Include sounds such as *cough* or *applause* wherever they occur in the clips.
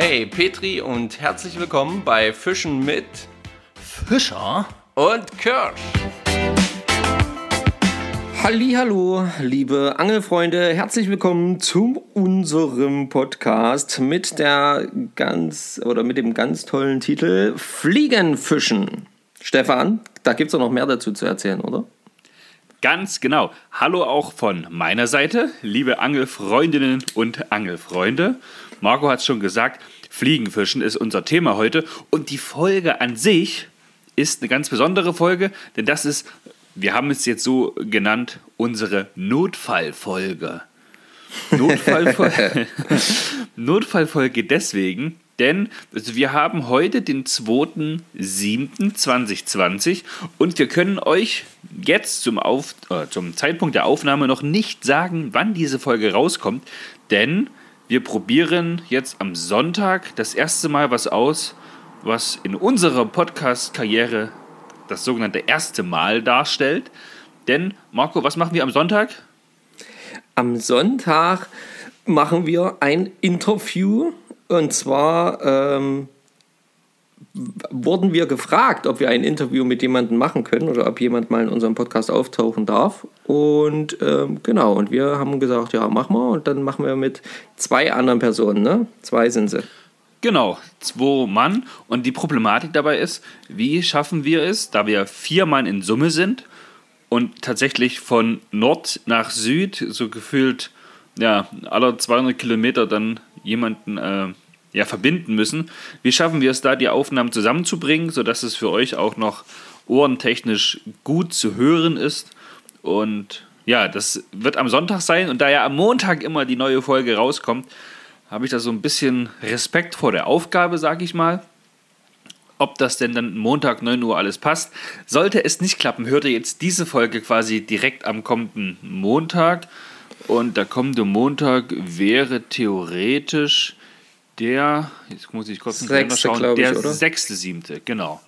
Hey Petri und herzlich willkommen bei Fischen mit Fischer und Kirsch. Hallo, liebe Angelfreunde, herzlich willkommen zu unserem Podcast mit der ganz oder mit dem ganz tollen Titel Fliegenfischen. Stefan, da gibt es doch noch mehr dazu zu erzählen, oder? Ganz genau. Hallo auch von meiner Seite, liebe Angelfreundinnen und Angelfreunde. Marco hat es schon gesagt, Fliegenfischen ist unser Thema heute und die Folge an sich ist eine ganz besondere Folge, denn das ist, wir haben es jetzt so genannt, unsere Notfallfolge. Notfallfolge, *laughs* Notfallfolge deswegen, denn also wir haben heute den 2.7.2020 und wir können euch jetzt zum, Auf, äh, zum Zeitpunkt der Aufnahme noch nicht sagen, wann diese Folge rauskommt, denn wir probieren jetzt am Sonntag das erste Mal was aus, was in unserer Podcast-Karriere das sogenannte erste Mal darstellt. Denn, Marco, was machen wir am Sonntag? Am Sonntag machen wir ein Interview und zwar ähm, wurden wir gefragt, ob wir ein Interview mit jemandem machen können oder ob jemand mal in unserem Podcast auftauchen darf. Und ähm, genau, und wir haben gesagt, ja, machen wir. Und dann machen wir mit zwei anderen Personen, ne? Zwei sind sie. Genau, zwei Mann. Und die Problematik dabei ist, wie schaffen wir es, da wir vier Mann in Summe sind und tatsächlich von Nord nach Süd so gefühlt ja, aller 200 Kilometer dann jemanden äh, ja, verbinden müssen. Wie schaffen wir es da, die Aufnahmen zusammenzubringen, sodass es für euch auch noch ohrentechnisch gut zu hören ist? Und ja, das wird am Sonntag sein. Und da ja am Montag immer die neue Folge rauskommt, habe ich da so ein bisschen Respekt vor der Aufgabe, sage ich mal. Ob das denn dann Montag 9 Uhr alles passt. Sollte es nicht klappen, hört ihr jetzt diese Folge quasi direkt am kommenden Montag. Und der kommende Montag wäre theoretisch der, jetzt muss ich kurz Sechste, schauen, der ich, oder? sechste, siebte, genau.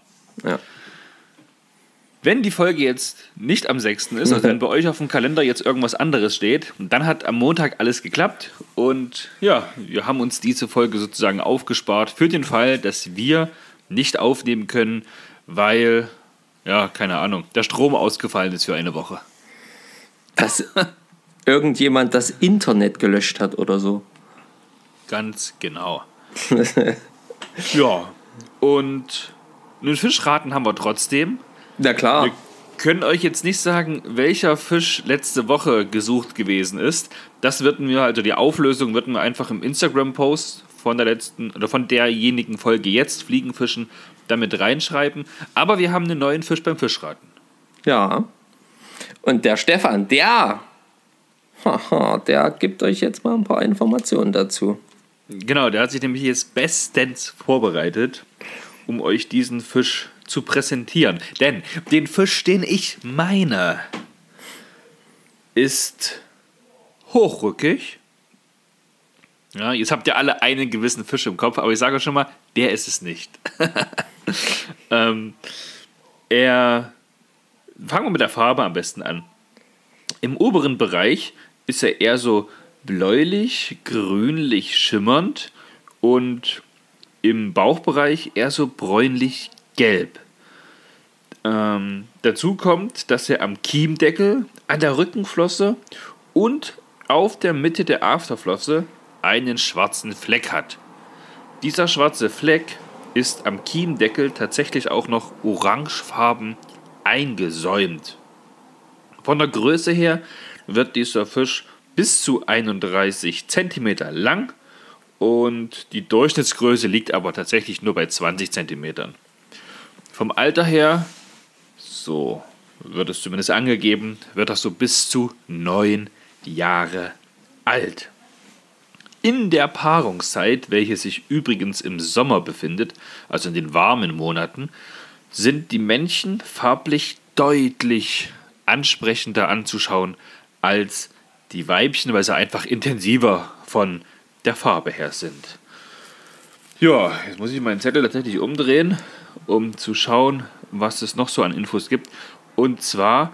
Ja. Wenn die Folge jetzt nicht am 6. ist, also wenn bei euch auf dem Kalender jetzt irgendwas anderes steht, dann hat am Montag alles geklappt und ja, wir haben uns diese Folge sozusagen aufgespart für den Fall, dass wir nicht aufnehmen können, weil, ja, keine Ahnung, der Strom ausgefallen ist für eine Woche. Dass *laughs* irgendjemand das Internet gelöscht hat oder so. Ganz genau. *laughs* ja, und einen Fischraten haben wir trotzdem. Na klar. Wir können euch jetzt nicht sagen, welcher Fisch letzte Woche gesucht gewesen ist. Das würden wir, also die Auflösung würden wir einfach im Instagram-Post von der letzten oder von derjenigen Folge jetzt Fliegenfischen damit reinschreiben. Aber wir haben einen neuen Fisch beim Fischraten. Ja. Und der Stefan, der, haha, der gibt euch jetzt mal ein paar Informationen dazu. Genau, der hat sich nämlich jetzt bestens vorbereitet, um euch diesen Fisch zu präsentieren. Denn den Fisch, den ich meine, ist hochrückig. Ja, jetzt habt ihr alle einen gewissen Fisch im Kopf, aber ich sage euch schon mal, der ist es nicht. *laughs* ähm, er. Fangen wir mit der Farbe am besten an. Im oberen Bereich ist er eher so bläulich, grünlich schimmernd und im Bauchbereich eher so bräunlich gelb. Ähm, dazu kommt, dass er am Kiemdeckel, an der Rückenflosse und auf der Mitte der Afterflosse einen schwarzen Fleck hat. Dieser schwarze Fleck ist am Kiemdeckel tatsächlich auch noch orangefarben eingesäumt. Von der Größe her wird dieser Fisch bis zu 31 cm lang und die Durchschnittsgröße liegt aber tatsächlich nur bei 20 cm. Vom Alter her, so wird es zumindest angegeben, wird das so bis zu 9 Jahre alt. In der Paarungszeit, welche sich übrigens im Sommer befindet, also in den warmen Monaten, sind die Männchen farblich deutlich ansprechender anzuschauen als die Weibchen, weil sie einfach intensiver von der Farbe her sind. Ja, jetzt muss ich meinen Zettel tatsächlich umdrehen, um zu schauen, was es noch so an Infos gibt. Und zwar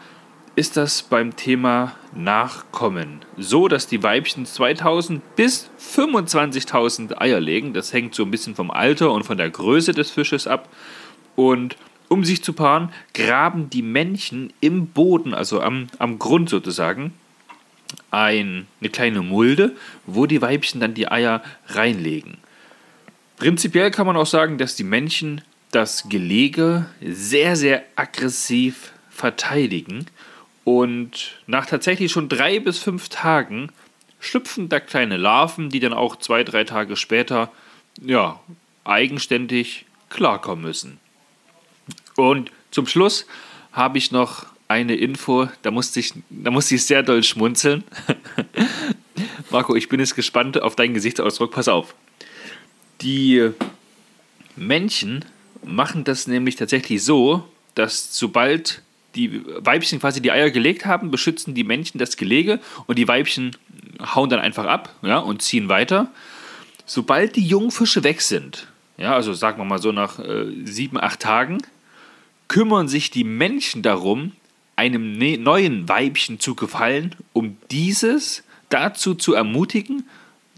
ist das beim Thema Nachkommen so, dass die Weibchen 2000 bis 25.000 Eier legen. Das hängt so ein bisschen vom Alter und von der Größe des Fisches ab. Und um sich zu paaren, graben die Männchen im Boden, also am, am Grund sozusagen, ein, eine kleine Mulde, wo die Weibchen dann die Eier reinlegen. Prinzipiell kann man auch sagen, dass die Männchen das Gelege sehr, sehr aggressiv verteidigen und nach tatsächlich schon drei bis fünf Tagen schlüpfen da kleine Larven, die dann auch zwei, drei Tage später ja, eigenständig klarkommen müssen. Und zum Schluss habe ich noch eine Info, da musste ich, da musste ich sehr doll schmunzeln. *laughs* Marco, ich bin jetzt gespannt auf deinen Gesichtsausdruck. Pass auf. Die Männchen machen das nämlich tatsächlich so, dass sobald die Weibchen quasi die Eier gelegt haben, beschützen die Männchen das Gelege und die Weibchen hauen dann einfach ab ja, und ziehen weiter. Sobald die Jungfische weg sind, ja, also sagen wir mal so nach äh, sieben, acht Tagen, kümmern sich die Männchen darum, einem ne neuen Weibchen zu gefallen, um dieses dazu zu ermutigen,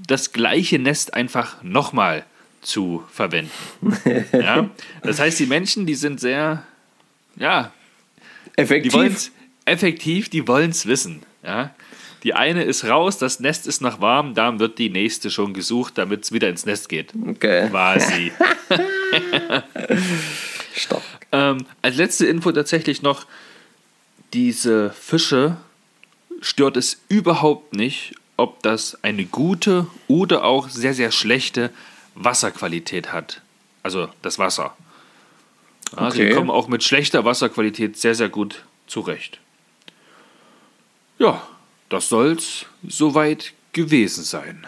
das gleiche Nest einfach nochmal zu verwenden. *laughs* ja? Das heißt, die Menschen, die sind sehr, ja, effektiv. Die effektiv, die wollen es wissen. Ja? Die eine ist raus, das Nest ist noch warm, dann wird die nächste schon gesucht, damit es wieder ins Nest geht. Okay. Quasi. *laughs* *laughs* Stopp. Ähm, als letzte Info tatsächlich noch, diese Fische stört es überhaupt nicht, ob das eine gute oder auch sehr, sehr schlechte Wasserqualität hat. Also das Wasser. Also okay. Sie kommen auch mit schlechter Wasserqualität sehr, sehr gut zurecht. Ja, das soll's soweit gewesen sein.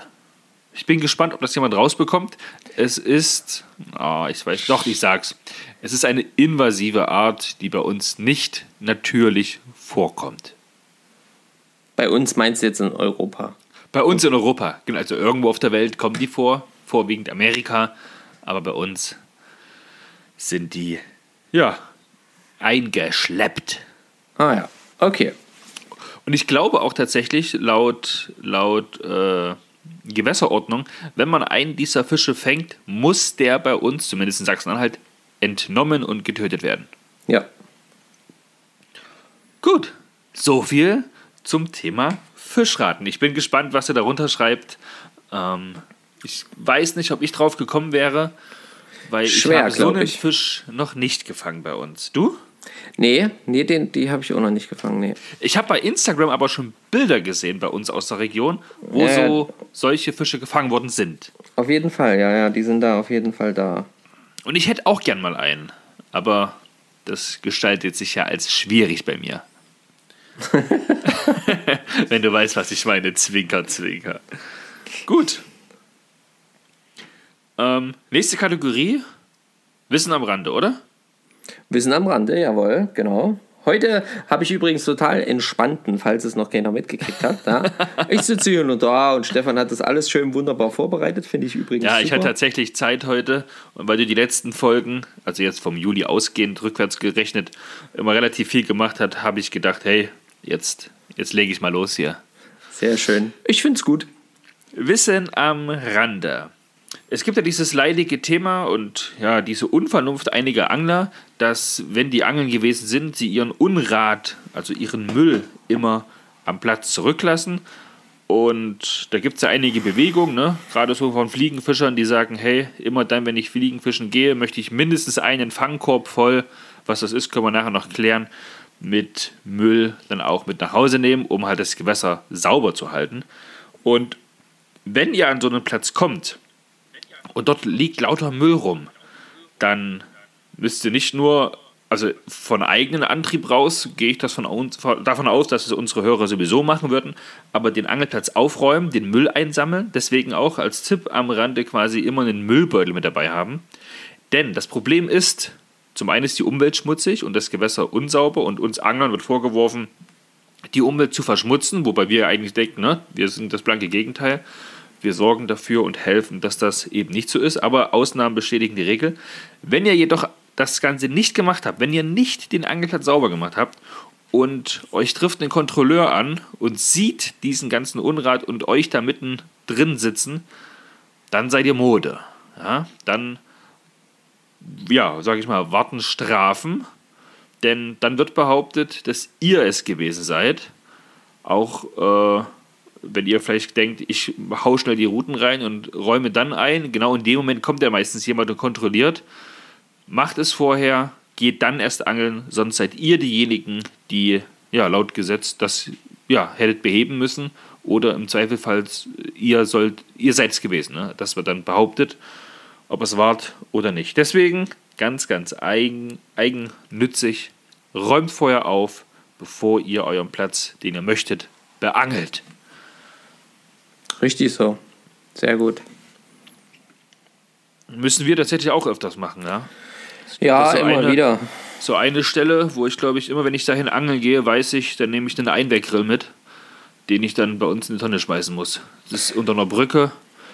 Ich bin gespannt, ob das jemand rausbekommt. Es ist, oh, ich weiß doch, ich sag's. Es ist eine invasive Art, die bei uns nicht natürlich vorkommt. Bei uns meinst du jetzt in Europa? Bei uns in Europa, genau. Also irgendwo auf der Welt kommen die vor, vorwiegend Amerika, aber bei uns sind die, ja, eingeschleppt. Ah ja, okay. Und ich glaube auch tatsächlich, laut, laut äh, Gewässerordnung, wenn man einen dieser Fische fängt, muss der bei uns, zumindest in Sachsen-Anhalt, entnommen und getötet werden. Ja. Gut, so viel zum Thema Fischraten. Ich bin gespannt, was ihr darunter schreibt. Ähm, ich weiß nicht, ob ich drauf gekommen wäre, weil Schwer, ich habe so einen ich. Fisch noch nicht gefangen bei uns. Du? Nee, nee, den, die habe ich auch noch nicht gefangen. Nee. Ich habe bei Instagram aber schon Bilder gesehen bei uns aus der Region, wo äh, so solche Fische gefangen worden sind. Auf jeden Fall, ja, ja, die sind da auf jeden Fall da. Und ich hätte auch gern mal einen, aber das gestaltet sich ja als schwierig bei mir. *laughs* *laughs* Wenn du weißt, was ich meine, Zwinker, Zwinker. Gut. Ähm, nächste Kategorie: Wissen am Rande, oder? Wissen am Rande, jawohl, genau. Heute habe ich übrigens total entspannten, falls es noch keiner mitgekriegt hat. Ja. *laughs* Ich sitze hier nur da und Stefan hat das alles schön wunderbar vorbereitet, finde ich übrigens. Ja, super. ich hatte tatsächlich Zeit heute und weil du die letzten Folgen, also jetzt vom Juli ausgehend, rückwärts gerechnet, immer relativ viel gemacht hast, habe ich gedacht, hey, jetzt, jetzt lege ich mal los hier. Sehr schön. Ich finde es gut. Wissen am Rande. Es gibt ja dieses leidige Thema und ja, diese Unvernunft einiger Angler, dass, wenn die Angeln gewesen sind, sie ihren Unrat, also ihren Müll, immer am Platz zurücklassen. Und da gibt es ja einige Bewegungen, ne? gerade so von Fliegenfischern, die sagen: Hey, immer dann, wenn ich Fliegenfischen gehe, möchte ich mindestens einen Fangkorb voll, was das ist, können wir nachher noch klären, mit Müll dann auch mit nach Hause nehmen, um halt das Gewässer sauber zu halten. Und wenn ihr an so einen Platz kommt, und dort liegt lauter Müll rum, dann müsst ihr nicht nur, also von eigenem Antrieb raus, gehe ich das von uns, davon aus, dass es unsere Hörer sowieso machen würden, aber den Angelplatz aufräumen, den Müll einsammeln, deswegen auch als Tipp am Rande quasi immer einen Müllbeutel mit dabei haben. Denn das Problem ist, zum einen ist die Umwelt schmutzig und das Gewässer unsauber und uns Anglern wird vorgeworfen, die Umwelt zu verschmutzen, wobei wir eigentlich denken, ne, wir sind das blanke Gegenteil. Wir sorgen dafür und helfen, dass das eben nicht so ist, aber Ausnahmen bestätigen die Regel. Wenn ihr jedoch das Ganze nicht gemacht habt, wenn ihr nicht den Angelplatz sauber gemacht habt und euch trifft ein Kontrolleur an und sieht diesen ganzen Unrat und euch da mitten drin sitzen, dann seid ihr Mode. Ja, dann, ja, sag ich mal, warten Strafen, denn dann wird behauptet, dass ihr es gewesen seid. Auch äh, wenn ihr vielleicht denkt, ich hau schnell die Routen rein und räume dann ein, genau in dem Moment kommt ja meistens jemand und kontrolliert. Macht es vorher, geht dann erst angeln, sonst seid ihr diejenigen, die ja laut Gesetz das ja hättet beheben müssen oder im Zweifelfall ihr ihr seid es gewesen, ne? das wird dann behauptet, ob es wart oder nicht. Deswegen ganz ganz eigen, eigennützig räumt vorher auf, bevor ihr euren Platz, den ihr möchtet, beangelt. Richtig so. Sehr gut. Müssen wir tatsächlich auch öfters machen, ja? Ja, so immer eine, wieder. So eine Stelle, wo ich glaube ich immer, wenn ich dahin angeln gehe, weiß ich, dann nehme ich einen Einweggrill mit, den ich dann bei uns in die Tonne schmeißen muss. Das ist unter einer Brücke.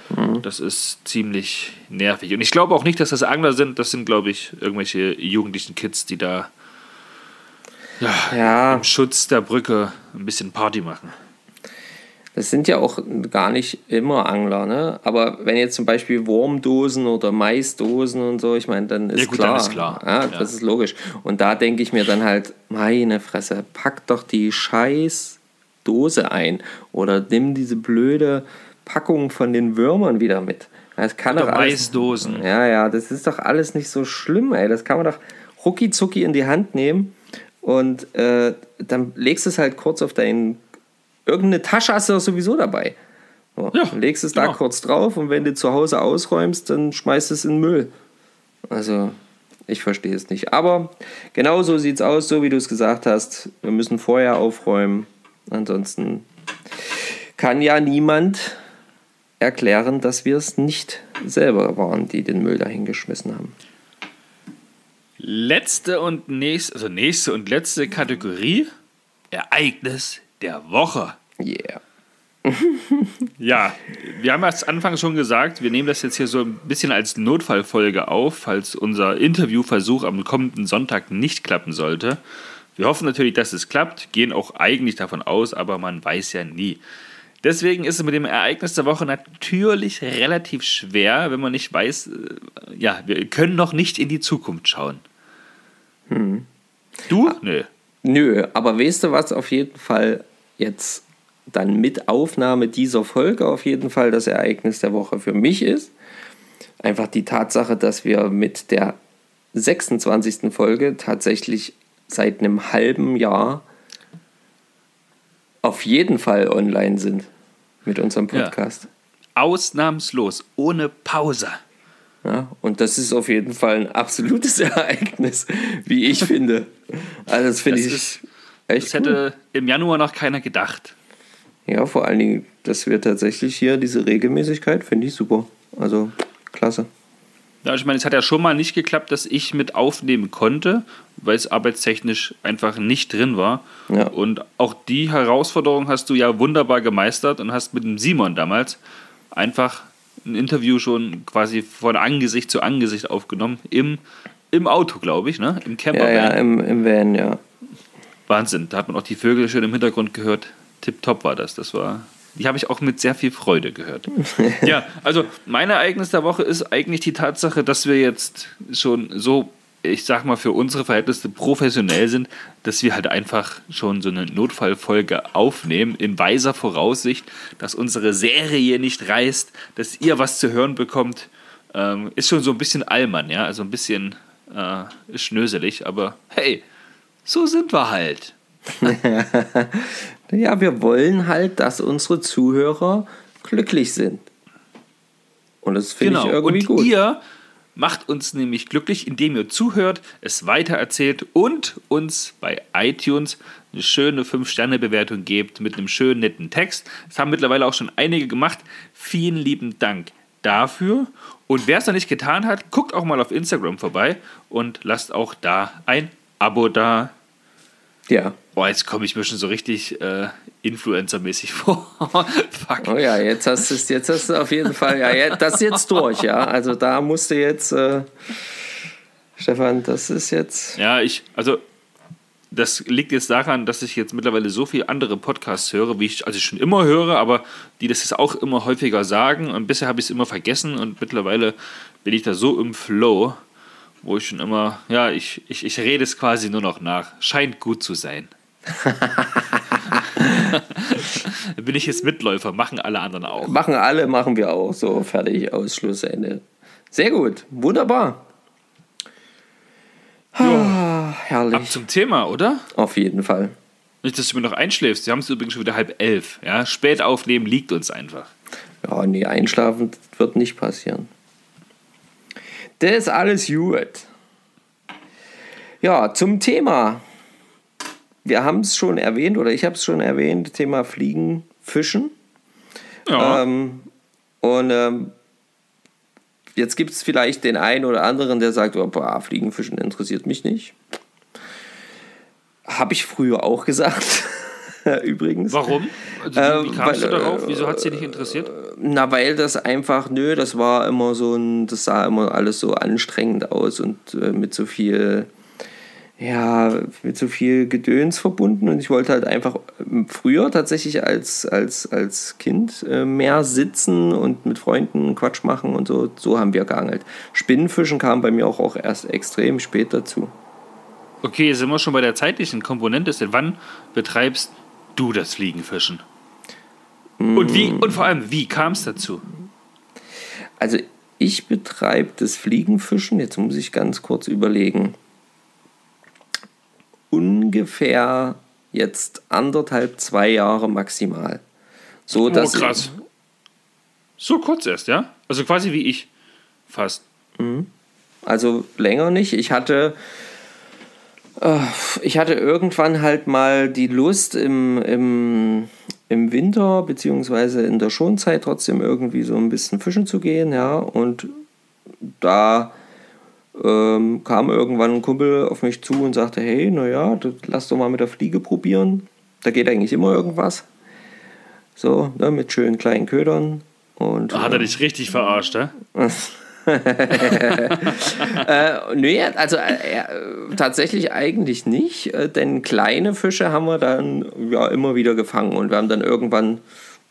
Mhm. Das ist ziemlich nervig. Und ich glaube auch nicht, dass das Angler sind. Das sind, glaube ich, irgendwelche jugendlichen Kids, die da ja, Ja. im Schutz der Brücke ein bisschen Party machen. Das sind ja auch gar nicht immer Angler, ne? Aber wenn jetzt zum Beispiel Wurmdosen oder Maisdosen und so, ich meine, dann ist Ja, gut, klar. dann ist klar. Ja, Ja. Das ist logisch. Und da denke ich mir dann halt, meine Fresse, pack doch die scheiß Dose ein oder nimm diese blöde Packung von den Würmern wieder mit. Das kann Oder doch alles, Maisdosen. Ja, ja, das ist doch alles nicht so schlimm, ey. Das kann man doch rucki zucki in die Hand nehmen und äh, dann legst du es halt kurz auf deinen. Irgendeine Tasche hast du doch sowieso dabei. So, Ja, legst es da genau. kurz drauf und wenn du zu Hause ausräumst, dann schmeißt es in den Müll. Also, ich verstehe es nicht. Aber genau so sieht es aus, so wie du es gesagt hast. Wir müssen vorher aufräumen. Ansonsten kann ja niemand erklären, dass wir es nicht selber waren, die den Müll dahin geschmissen haben. Letzte und nächste, also nächste und letzte Kategorie: Ereignis der Woche. Yeah. *laughs* Ja, wir haben als Anfang schon gesagt, wir nehmen das jetzt hier so ein bisschen als Notfallfolge auf, falls unser Interviewversuch am kommenden Sonntag nicht klappen sollte. Wir hoffen natürlich, dass es klappt, gehen auch eigentlich davon aus, aber man weiß ja nie. Deswegen ist es mit dem Ereignis der Woche natürlich relativ schwer, wenn man nicht weiß, äh, ja, wir können noch nicht in die Zukunft schauen. Du? Nö. Nö, aber weißt du, was auf jeden Fall jetzt dann mit Aufnahme dieser Folge auf jeden Fall das Ereignis der Woche für mich ist? Einfach die Tatsache, dass wir mit der 26. Folge tatsächlich seit einem halben Jahr auf jeden Fall online sind mit unserem Ja. Podcast. Ausnahmslos, ohne Pause. Ja, und das ist auf jeden Fall ein absolutes *laughs* Ereignis, wie ich finde. Also das finde ich ist- echt Das hätte im Januar noch keiner gedacht. cool. Ja, vor allen Dingen, dass wir tatsächlich hier diese Regelmäßigkeit, finde ich super. Also klasse. Ja, ich meine, es hat ja schon mal nicht geklappt, dass ich mit aufnehmen konnte, weil es arbeitstechnisch einfach nicht drin war. Ja. Und auch die Herausforderung hast du ja wunderbar gemeistert und hast mit dem Simon damals einfach ein Interview schon quasi von Angesicht zu Angesicht aufgenommen. Im, im Auto, glaube ich, ne? Im Ja, Campervan. ja, im, im Van, ja. Wahnsinn. Da hat man auch die Vögel schön im Hintergrund gehört. Tipptopp war das. Das war. Die habe ich auch mit sehr viel Freude gehört. *laughs* ja, also mein Ereignis der Woche ist eigentlich die Tatsache, dass wir jetzt schon so, ich sag mal, für unsere Verhältnisse professionell sind, dass wir halt einfach schon so eine Notfallfolge aufnehmen, in weiser Voraussicht, dass unsere Serie nicht reißt, dass ihr was zu hören bekommt. Ähm, ist schon so ein bisschen Allmann, ja, also ein bisschen äh, schnöselig, aber hey, so sind wir halt. *laughs* Ja, wir wollen halt, dass unsere Zuhörer glücklich sind. Und das finde ich irgendwie Genau. und gut. ihr macht uns nämlich glücklich, indem ihr zuhört, es weitererzählt und uns bei iTunes eine schöne 5-Sterne-Bewertung gebt mit einem schönen, netten Text. Das haben mittlerweile auch schon einige gemacht. Vielen lieben Dank dafür. Und wer es noch nicht getan hat, guckt auch mal auf Instagram vorbei und lasst auch da ein Abo da. Ja. Boah, jetzt komme ich mir schon so richtig äh, Influencer-mäßig *laughs* vor. Fuck. Oh ja, jetzt hast du es, jetzt hast du auf jeden Fall, ja, das ist jetzt durch, ja. Also da musst du jetzt, äh, Stefan, das ist jetzt. Ja, ich, also das liegt jetzt daran, dass ich jetzt mittlerweile so viele andere Podcasts höre, wie ich also schon immer höre, aber die das jetzt auch immer häufiger sagen. Und bisher habe ich es immer vergessen und mittlerweile bin ich da so im Flow, wo ich schon immer, ja, ich, ich, ich rede es quasi nur noch nach. Scheint gut zu sein. *laughs* bin ich jetzt Mitläufer, machen alle anderen auch. Machen alle, machen wir auch. So, fertig, aus, Schlussende. Sehr gut, wunderbar. Ah, herrlich. Ab zum Thema, oder? Auf jeden Fall. Nicht, dass du mir noch einschläfst. Wir haben es übrigens schon wieder halb elf. Ja? Spät aufnehmen liegt uns einfach. Ja, nee, einschlafen wird nicht passieren. Das ist alles gut. Ja, zum Thema. Wir haben es schon erwähnt, oder ich habe es schon erwähnt, Thema Fliegen, Fischen. Ja. Ähm, und ähm, jetzt gibt es vielleicht den einen oder anderen, der sagt, oh, boah, Fliegen, Fischen interessiert mich nicht. Habe ich früher auch gesagt, *laughs* *laughs* übrigens. Warum? Also, wie, wie Äh, kamst weil, du darauf? Wieso hat es dich nicht interessiert? Na, weil das einfach, nö, das war immer so ein, das sah immer alles so anstrengend aus und äh, mit so viel, ja, mit so viel Gedöns verbunden und ich wollte halt einfach ähm, früher tatsächlich als, als, als Kind äh, mehr sitzen und mit Freunden Quatsch machen und so, so haben wir geangelt. Spinnenfischen kam bei mir auch, auch erst extrem spät dazu. Okay, sind wir schon bei der zeitlichen Komponente. Wann betreibst du das Fliegenfischen? Und wie, und vor allem, wie kam es dazu? Also ich betreibe das Fliegenfischen, jetzt muss ich ganz kurz überlegen, ungefähr jetzt anderthalb, zwei Jahre maximal. So, dass oh, krass. So kurz erst, ja? Also quasi wie ich. Fast. Also länger nicht. Ich hatte, ich hatte irgendwann halt mal die Lust im, im, im Winter beziehungsweise in der Schonzeit trotzdem irgendwie so ein bisschen fischen zu gehen, ja. Und da ähm, kam irgendwann ein Kumpel auf mich zu und sagte, hey, naja, lass doch mal mit der Fliege probieren. Da geht eigentlich immer irgendwas. So, ne, mit schönen kleinen Ködern. Und, Hat er dich richtig verarscht, ja? *laughs* *laughs* äh, nee, also äh, tatsächlich eigentlich nicht, äh, denn kleine Fische haben wir dann ja immer wieder gefangen und wir haben dann irgendwann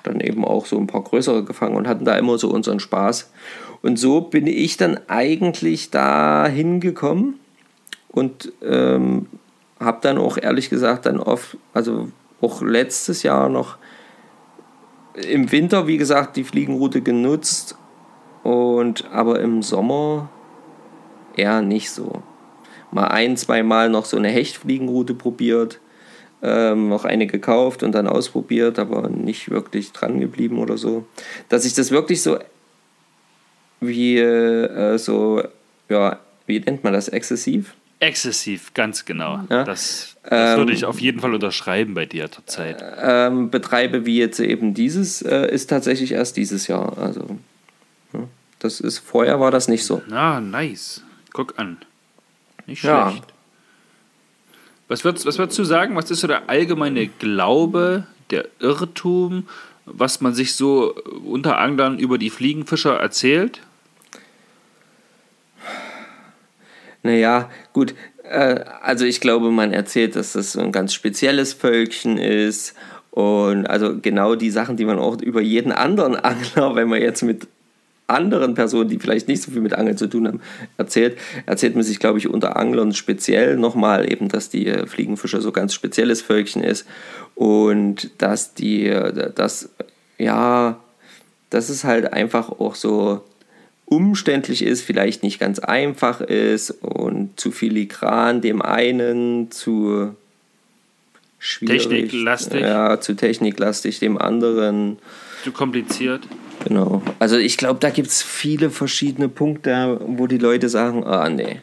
dann eben auch so ein paar größere gefangen und hatten da immer so unseren Spaß. Und so bin ich dann eigentlich da hingekommen und ähm, habe dann auch ehrlich gesagt dann oft, also auch letztes Jahr noch im Winter, wie gesagt, die Fliegenroute genutzt und aber im Sommer eher nicht so. Mal ein, zwei Mal noch so eine Hechtfliegenroute probiert, ähm, noch eine gekauft und dann ausprobiert, aber nicht wirklich dran geblieben oder so. Dass ich das wirklich so wie äh, so, ja, wie nennt man das, exzessiv? Exzessiv, ganz genau. Ja. Das, das Ähm, würde ich auf jeden Fall unterschreiben bei dir zurzeit. ähm, betreibe wie jetzt eben dieses, äh, ist tatsächlich erst dieses Jahr. Also, das ist, vorher war das nicht so. Na, nice. Guck an. Nicht Ja. schlecht. Was würdest, was würdest du sagen? Was ist so der allgemeine Glaube, der Irrtum, was man sich so unter anderem über die Fliegenfischer erzählt? Naja, gut. Äh, also ich glaube, man erzählt, dass das so ein ganz spezielles Völkchen ist. Und also genau die Sachen, die man auch über jeden anderen Angler, wenn man jetzt mit anderen Personen, die vielleicht nicht so viel mit Angeln zu tun haben, erzählt, erzählt man sich, glaube ich, unter Anglern speziell nochmal eben, dass die äh, Fliegenfischer so ganz spezielles Völkchen ist und dass die, äh, das, ja, dass es halt einfach auch so umständlich ist, vielleicht nicht ganz einfach ist und zu filigran dem einen, zu schwierig, Techniklastig. Ja, zu techniklastig dem anderen. Zu kompliziert? Genau. Also ich glaube, da gibt es viele verschiedene Punkte, wo die Leute sagen, ah nee,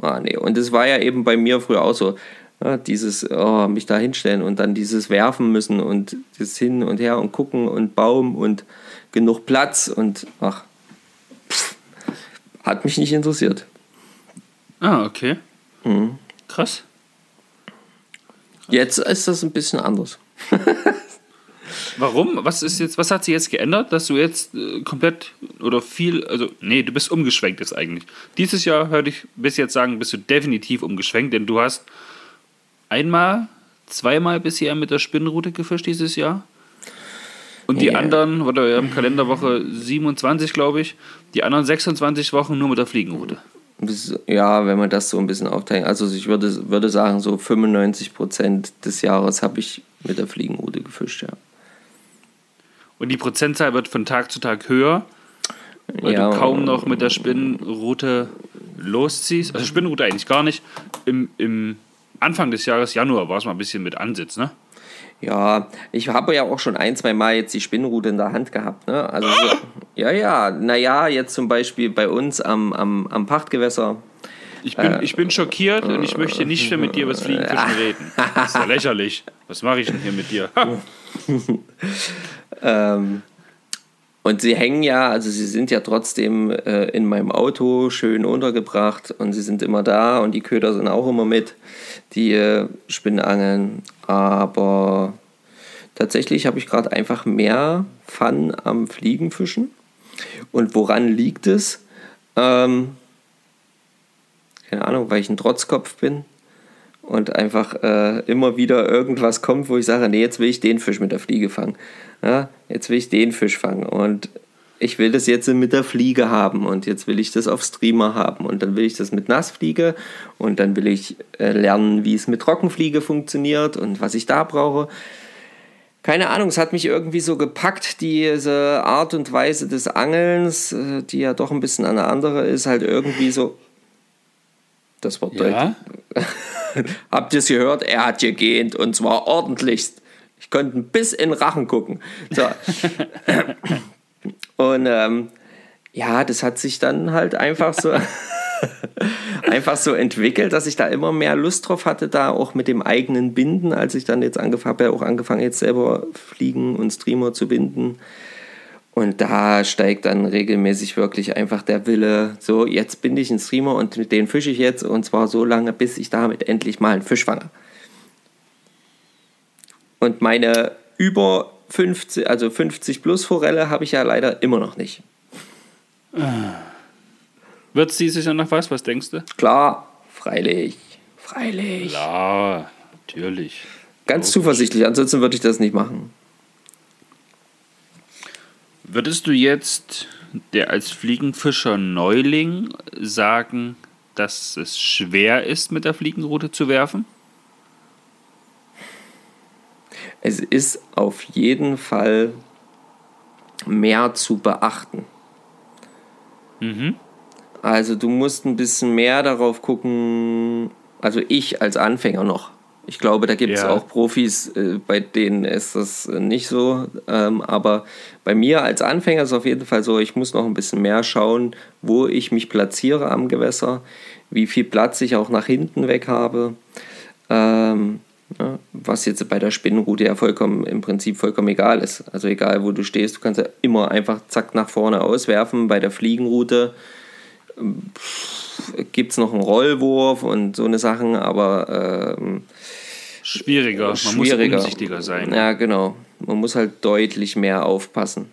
ah nee. Und das war ja eben bei mir früher auch so. Ja, dieses, oh, mich da hinstellen und dann dieses werfen müssen und das hin und her und gucken und Baum und genug Platz und ach, pff, hat mich nicht interessiert. Ah, okay. Mhm. Krass. Jetzt ist das ein bisschen anders. *laughs* Warum? Was ist jetzt, was hat sich jetzt geändert, dass du jetzt äh, komplett oder viel, also nee, du bist umgeschwenkt jetzt eigentlich. Dieses Jahr hörte ich bis jetzt sagen, bist du definitiv umgeschwenkt, denn du hast einmal, zweimal bisher mit der Spinnenrute gefischt dieses Jahr. Und die Ja. anderen, oder wir haben Kalenderwoche 27, glaube ich, die anderen 26 Wochen nur mit der Fliegenrute. Bis- Ja, wenn man das so ein bisschen aufteilt. Also ich würde, würde sagen, so 95 Prozent des Jahres habe ich mit der Fliegenrute gefischt, ja. Und die Prozentzahl wird von Tag zu Tag höher, weil Ja, du kaum noch mit der Spinnenrute losziehst. Also Spinnenrute eigentlich gar nicht. Im, im Anfang des Jahres, Januar, war es mal ein bisschen mit Ansitz, ne? Ja, ich habe ja auch schon ein, zwei Mal jetzt die Spinnrute in der Hand gehabt. Ne? Also so, ja, ja, naja, jetzt zum Beispiel bei uns am, am, am Pachtgewässer. Ich bin, ich bin schockiert und ich möchte nicht mehr mit dir über das Fliegenfischen *laughs* reden. Das ist ja lächerlich. Was mache ich denn hier mit dir? *laughs* Ähm, und sie hängen ja, also sie sind ja trotzdem äh, in meinem Auto schön untergebracht und sie sind immer da und die Köder sind auch immer mit, die äh, Spinnangeln. Aber tatsächlich habe ich gerade einfach mehr Fun am Fliegenfischen. Und woran liegt es? Ähm, keine Ahnung, weil ich ein Trotzkopf bin und einfach äh, immer wieder irgendwas kommt, wo ich sage, nee, jetzt will ich den Fisch mit der Fliege fangen. Ja, jetzt will ich den Fisch fangen und ich will das jetzt mit der Fliege haben und jetzt will ich das auf Streamer haben und dann will ich das mit Nassfliege und dann will ich äh, lernen, wie es mit Trockenfliege funktioniert und was ich da brauche. Keine Ahnung, es hat mich irgendwie so gepackt, diese Art und Weise des Angelns, äh, die ja doch ein bisschen eine andere ist, halt irgendwie so. Das Wort deutlich. *laughs* Habt ihr es gehört? Er hat gegähnt und zwar ordentlichst. Ich konnte bis in Rachen gucken. So. *laughs* und ähm, ja, das hat sich dann halt einfach so *laughs* einfach so entwickelt, dass ich da immer mehr Lust drauf hatte, da auch mit dem eigenen Binden, als ich dann jetzt angefangen habe, ja auch angefangen jetzt selber Fliegen und Streamer zu binden. Und da steigt dann regelmäßig wirklich einfach der Wille, so jetzt binde ich einen Streamer und mit den fische ich jetzt und zwar so lange, bis ich damit endlich mal einen Fisch fange. Und meine über 50, also 50 plus Forelle habe ich ja leider immer noch nicht. Wird es dieses Jahr noch was? Was denkst du? Klar, freilich, freilich. Ja, natürlich. Ganz zuversichtlich, ansonsten würde ich das nicht machen. Würdest du jetzt, der als Fliegenfischer Neuling, sagen, dass es schwer ist, mit der Fliegenrute zu werfen? Es ist auf jeden Fall mehr zu beachten. Also du musst ein bisschen mehr darauf gucken, also ich als Anfänger noch. Ich glaube, da gibt es Ja. auch Profis, äh, bei denen ist das äh, nicht so. Ähm, aber bei mir als Anfänger ist es auf jeden Fall so, ich muss noch ein bisschen mehr schauen, wo ich mich platziere am Gewässer, wie viel Platz ich auch nach hinten weg habe. Ähm, ja, was jetzt bei der Spinnenrute ja vollkommen im Prinzip vollkommen egal ist. Also egal, wo du stehst, du kannst ja immer einfach zack nach vorne auswerfen. Bei der Fliegenrute gibt es noch einen Rollwurf und so eine Sachen, aber ähm, Schwieriger. Man schwieriger. muss umsichtiger sein. Ja, genau. Man muss halt deutlich mehr aufpassen.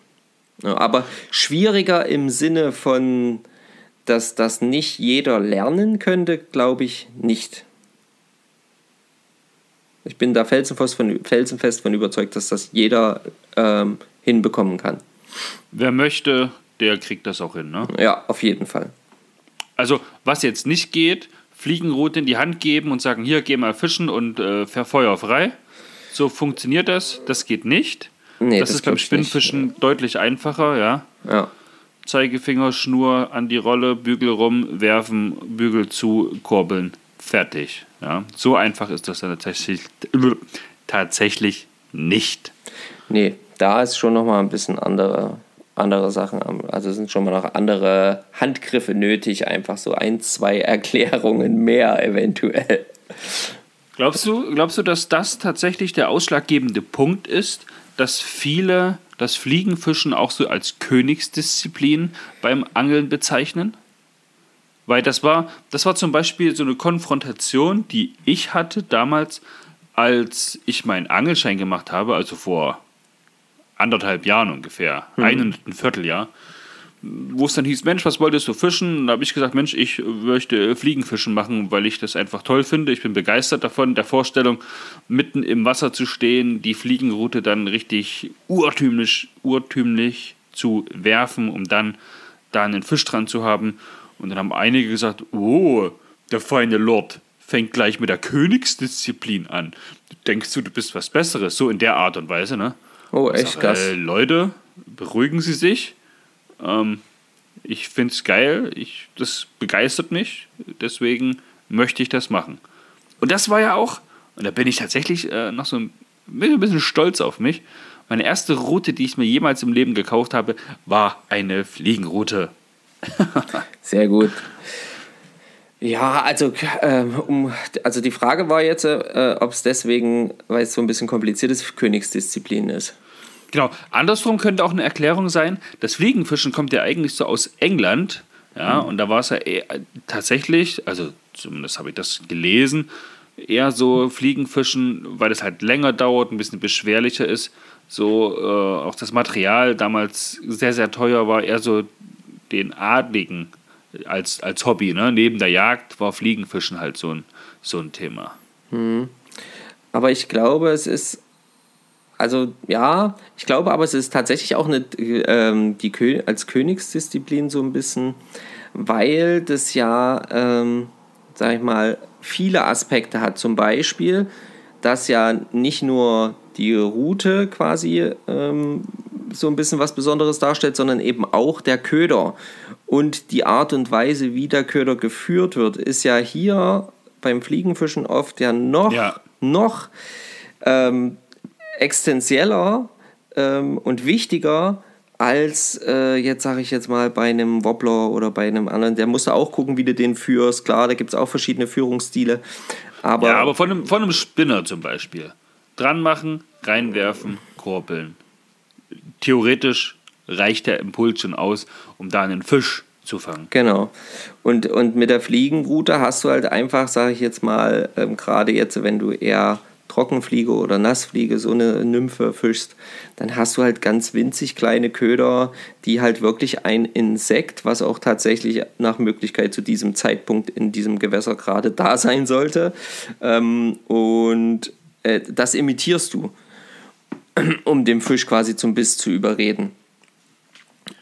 Ja, aber schwieriger im Sinne von, dass das nicht jeder lernen könnte, glaube ich nicht. Ich bin da felsenfest von, felsenfest von überzeugt, dass das jeder ähm, hinbekommen kann. Wer möchte, der kriegt das auch hin. Ne? Ja, auf jeden Fall. Also, was jetzt nicht geht, Fliegenrute in die Hand geben und sagen, hier, geh mal fischen und äh, verfeuer frei. So funktioniert das. Das geht nicht. Nee, das, das ist beim ich nicht. Spinnfischen deutlich einfacher, ja. Ja. Zeigefinger, Schnur an die Rolle, Bügel rum, werfen, Bügel zu, kurbeln, fertig. Ja. So einfach ist das dann tatsächlich, tatsächlich nicht. Nee, da ist schon nochmal ein bisschen andere, andere Sachen. Also sind schon mal noch andere Handgriffe nötig, einfach so ein, zwei Erklärungen mehr eventuell. Glaubst du, glaubst du, dass das tatsächlich der ausschlaggebende Punkt ist, dass viele das Fliegenfischen auch so als Königsdisziplin beim Angeln bezeichnen? Weil das war, das war zum Beispiel so eine Konfrontation, die ich hatte damals, als ich meinen Angelschein gemacht habe, also vor anderthalb Jahren ungefähr, ein und ein Vierteljahr. wo es dann hieß, Mensch, was wolltest du fischen? Und da habe ich gesagt, Mensch, ich möchte Fliegenfischen machen, weil ich das einfach toll finde. Ich bin begeistert davon, der Vorstellung, mitten im Wasser zu stehen, die Fliegenroute dann richtig urtümlich, urtümlich zu werfen, um dann da einen Fisch dran zu haben. Und dann haben einige gesagt, oh, der feine Lord fängt gleich mit der Königsdisziplin an. Denkst du, du bist was Besseres? So in der Art und Weise, ne? Oh, echt krass. Äh, Leute, beruhigen Sie sich. Ähm, ich finde es geil, ich, das begeistert mich, deswegen möchte ich das machen. Und das war ja auch, und da bin ich tatsächlich äh, noch so ein, ein bisschen stolz auf mich. Meine erste Route, die ich mir jemals im Leben gekauft habe, war eine Fliegenroute. *laughs* Sehr gut. Ja, also, ähm, um, also die Frage war jetzt, äh, ob es deswegen, weil es so ein bisschen kompliziert ist, Königsdisziplin ist. Genau. Andersrum könnte auch eine Erklärung sein, das Fliegenfischen kommt ja eigentlich so aus England. Ja, mhm. und da war es ja eher, tatsächlich, also zumindest habe ich das gelesen, eher so Fliegenfischen, weil es halt länger dauert, ein bisschen beschwerlicher ist. So äh, auch das Material damals sehr, sehr teuer war, eher so den Adligen als, als Hobby. Ne? Neben der Jagd war Fliegenfischen halt so ein, so ein Thema. Mhm. Aber ich glaube, es ist also ja, ich glaube aber, es ist tatsächlich auch eine, ähm, die Kö als Königsdisziplin so ein bisschen, weil das ja, ähm, sag ich mal, viele Aspekte hat. Zum Beispiel, dass ja nicht nur die Route quasi ähm, so ein bisschen was Besonderes darstellt, sondern eben auch der Köder. Und die Art und Weise, wie der Köder geführt wird, ist ja hier beim Fliegenfischen oft ja noch, ja. noch ähm, existenzieller ähm, und wichtiger als äh, jetzt sage ich jetzt mal bei einem Wobbler oder bei einem anderen. Der musst du auch gucken, wie du den führst. Klar, da gibt es auch verschiedene Führungsstile. Aber ja, aber von einem, von einem Spinner zum Beispiel. Dran machen, reinwerfen, korbeln. Theoretisch reicht der Impuls schon aus, um da einen Fisch zu fangen. Genau. Und, und mit der Fliegenroute hast du halt einfach, sage ich jetzt mal, ähm, gerade jetzt, wenn du eher Trockenfliege oder Nassfliege so eine Nymphe fischst, dann hast du halt ganz winzig kleine Köder, die halt wirklich ein Insekt, was auch tatsächlich nach Möglichkeit zu diesem Zeitpunkt in diesem Gewässer gerade da *laughs* sein sollte. Ähm, und äh, das imitierst du, *clears throat* um dem Fisch quasi zum Biss zu überreden.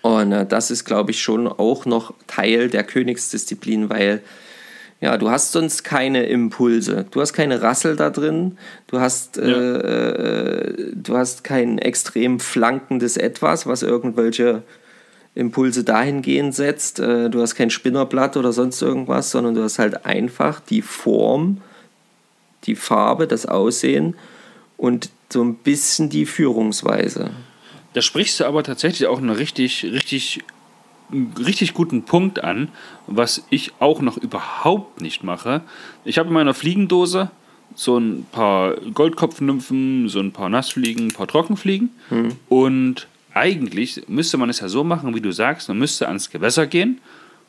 Und äh, das ist, glaube ich, schon auch noch Teil der Königsdisziplin, weil ja, du hast sonst keine Impulse. Du hast keine Rassel da drin. Du hast, ja. äh, du hast kein extrem flankendes Etwas, was irgendwelche Impulse dahingehend setzt. Äh, du hast kein Spinnerblatt oder sonst irgendwas, sondern du hast halt einfach die Form, die Farbe, das Aussehen und so ein bisschen die Führungsweise. Da sprichst du aber tatsächlich auch eine richtig, richtig richtig guten Punkt an, was ich auch noch überhaupt nicht mache. Ich habe in meiner Fliegendose so ein paar Goldkopfnymphen, so ein paar Nassfliegen, ein paar Trockenfliegen. Mhm. Und eigentlich müsste man es ja so machen, wie du sagst, man müsste ans Gewässer gehen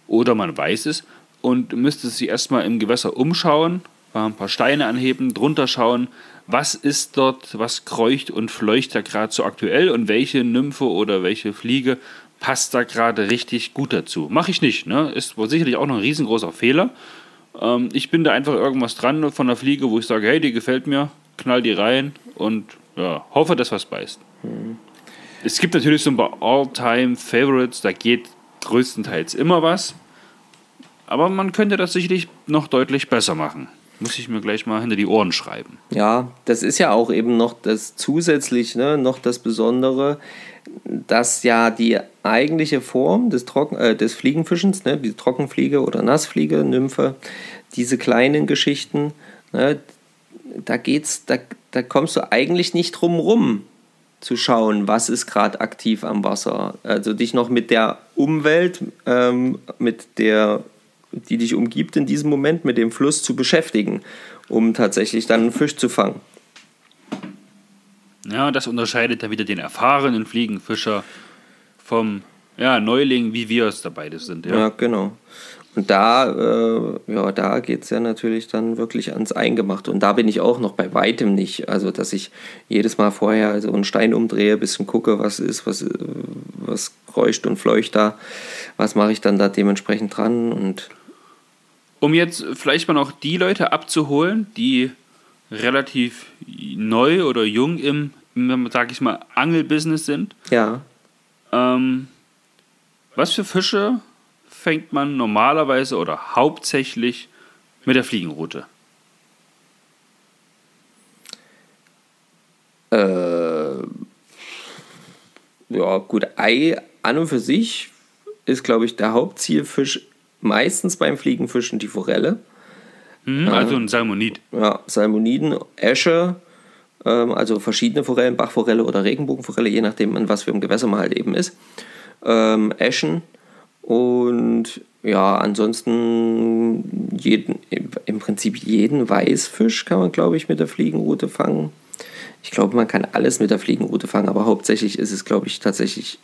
oder man weiß es und müsste sich erstmal im Gewässer umschauen, ein paar Steine anheben, drunter schauen, was ist dort, was kreucht und fleucht da gerade so aktuell und welche Nymphe oder welche Fliege passt da gerade richtig gut dazu. Mache ich nicht, ne? Ist wohl sicherlich auch noch ein riesengroßer Fehler. Ähm, ich bin da einfach irgendwas dran von der Fliege, wo ich sage, hey, die gefällt mir, knall die rein und ja, hoffe, dass was beißt. Mhm. Es gibt natürlich so ein paar All-Time-Favorites, da geht größtenteils immer was. Aber man könnte das sicherlich noch deutlich besser machen. Muss ich mir gleich mal hinter die Ohren schreiben. Ja, das ist ja auch eben noch das zusätzlich, ne, noch das Besondere dass ja die eigentliche Form des, Trocken, äh, des Fliegenfischens, ne, die Trockenfliege oder Nassfliege, Nymphe, diese kleinen Geschichten, ne, da geht's, da, da kommst du eigentlich nicht drum rum zu schauen, was ist gerade aktiv am Wasser. Also dich noch mit der Umwelt, ähm, mit der, die dich umgibt in diesem Moment, mit dem Fluss zu beschäftigen, um tatsächlich dann einen Fisch zu fangen. Ja, das unterscheidet ja wieder den erfahrenen Fliegenfischer vom ja, Neuling, wie wir es dabei sind. Ja, ja genau. Und da, äh, ja, da geht es ja natürlich dann wirklich ans Eingemachte. Und da bin ich auch noch bei weitem nicht. Also, dass ich jedes Mal vorher so einen Stein umdrehe, ein bisschen gucke, was ist, was, was kreucht und fleucht da, was mache ich dann da dementsprechend dran und. Um jetzt vielleicht mal noch die Leute abzuholen, die relativ neu oder jung im, sag ich mal, Angelbusiness sind. Ja. Ähm, was für Fische fängt man normalerweise oder hauptsächlich mit der Fliegenroute? Äh, ja, gut, Ei an und für sich ist, glaube ich, der Hauptzielfisch meistens beim Fliegenfischen die Forelle. Mhm, also ein Salmonid. Ja, Salmoniden, Esche, ähm, also verschiedene Forellen, Bachforelle oder Regenbogenforelle, je nachdem, an was für ein Gewässer man halt eben ist. Ähm, Eschen und ja, ansonsten jeden, im Prinzip jeden Weißfisch kann man, glaube ich, mit der Fliegenroute fangen. Ich glaube, man kann alles mit der Fliegenroute fangen, aber hauptsächlich ist es, glaube ich, tatsächlich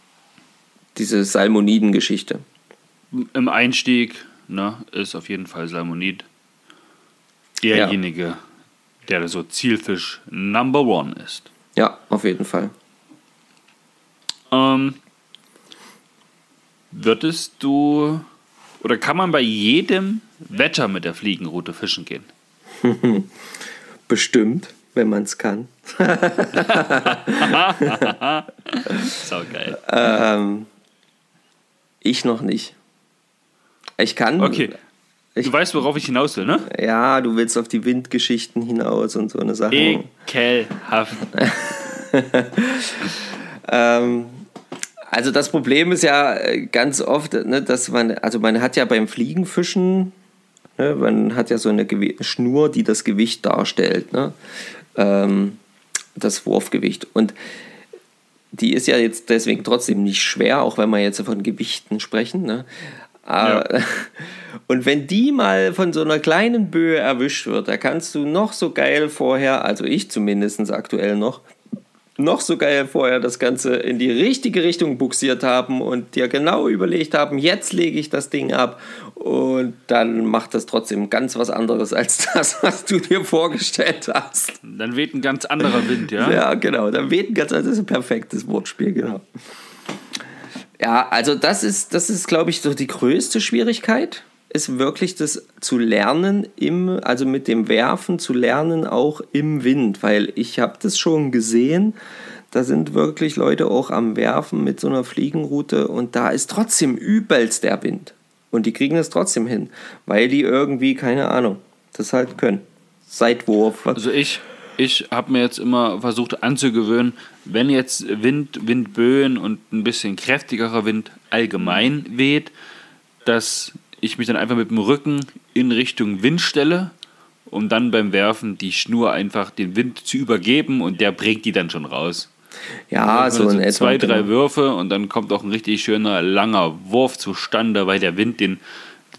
diese Salmoniden-Geschichte. Im Einstieg ne, ist auf jeden Fall Salmonid derjenige, ja. der so Zielfisch Number One ist. Ja, auf jeden Fall. Ähm, würdest du oder kann man bei jedem Wetter mit der Fliegenroute fischen gehen? *laughs* Bestimmt, wenn man es kann. *laughs* Sau geil. Ähm, ich noch nicht. Ich kann. Okay. Ich, du weißt, worauf ich hinaus will, ne? Ja, du willst auf die Windgeschichten hinaus und so eine Sache. Ekelhaft. *laughs* ähm, also das Problem ist ja äh, ganz oft, ne, dass man, also man hat ja beim Fliegenfischen, ne, man hat ja so eine Gew Schnur, die das Gewicht darstellt, ne? Ähm, das Wurfgewicht. Und die ist ja jetzt deswegen trotzdem nicht schwer, auch wenn wir jetzt von Gewichten sprechen. Ne? Ja. *laughs* Und wenn die mal von so einer kleinen Böe erwischt wird, da kannst du noch so geil vorher, also ich zumindest aktuell noch, noch so geil vorher das Ganze in die richtige Richtung buxiert haben und dir genau überlegt haben, jetzt lege ich das Ding ab und dann macht das trotzdem ganz was anderes als *laughs* das, was du dir vorgestellt hast. Dann weht ein ganz anderer Wind, ja? Ja, genau, dann weht ein ganz, das ist ein perfektes Wortspiel, genau. Ja, also das ist, das ist, glaube ich, so die größte Schwierigkeit ist wirklich das zu lernen, im, also mit dem Werfen zu lernen, auch im Wind, weil ich habe das schon gesehen, da sind wirklich Leute auch am Werfen mit so einer Fliegenroute und da ist trotzdem übelst der Wind. Und die kriegen es trotzdem hin, weil die irgendwie, keine Ahnung, das halt können. Seitwurf. Also ich, ich habe mir jetzt immer versucht anzugewöhnen, wenn jetzt Wind, Windböen und ein bisschen kräftigerer Wind allgemein weht, dass ich mich dann einfach mit dem Rücken in Richtung Wind stelle, um dann beim Werfen die Schnur einfach den Wind zu übergeben und der bringt die dann schon raus. Ja, so in etwa. Zwei, drei genau. Würfe und dann kommt auch ein richtig schöner, langer Wurf zustande, weil der Wind den,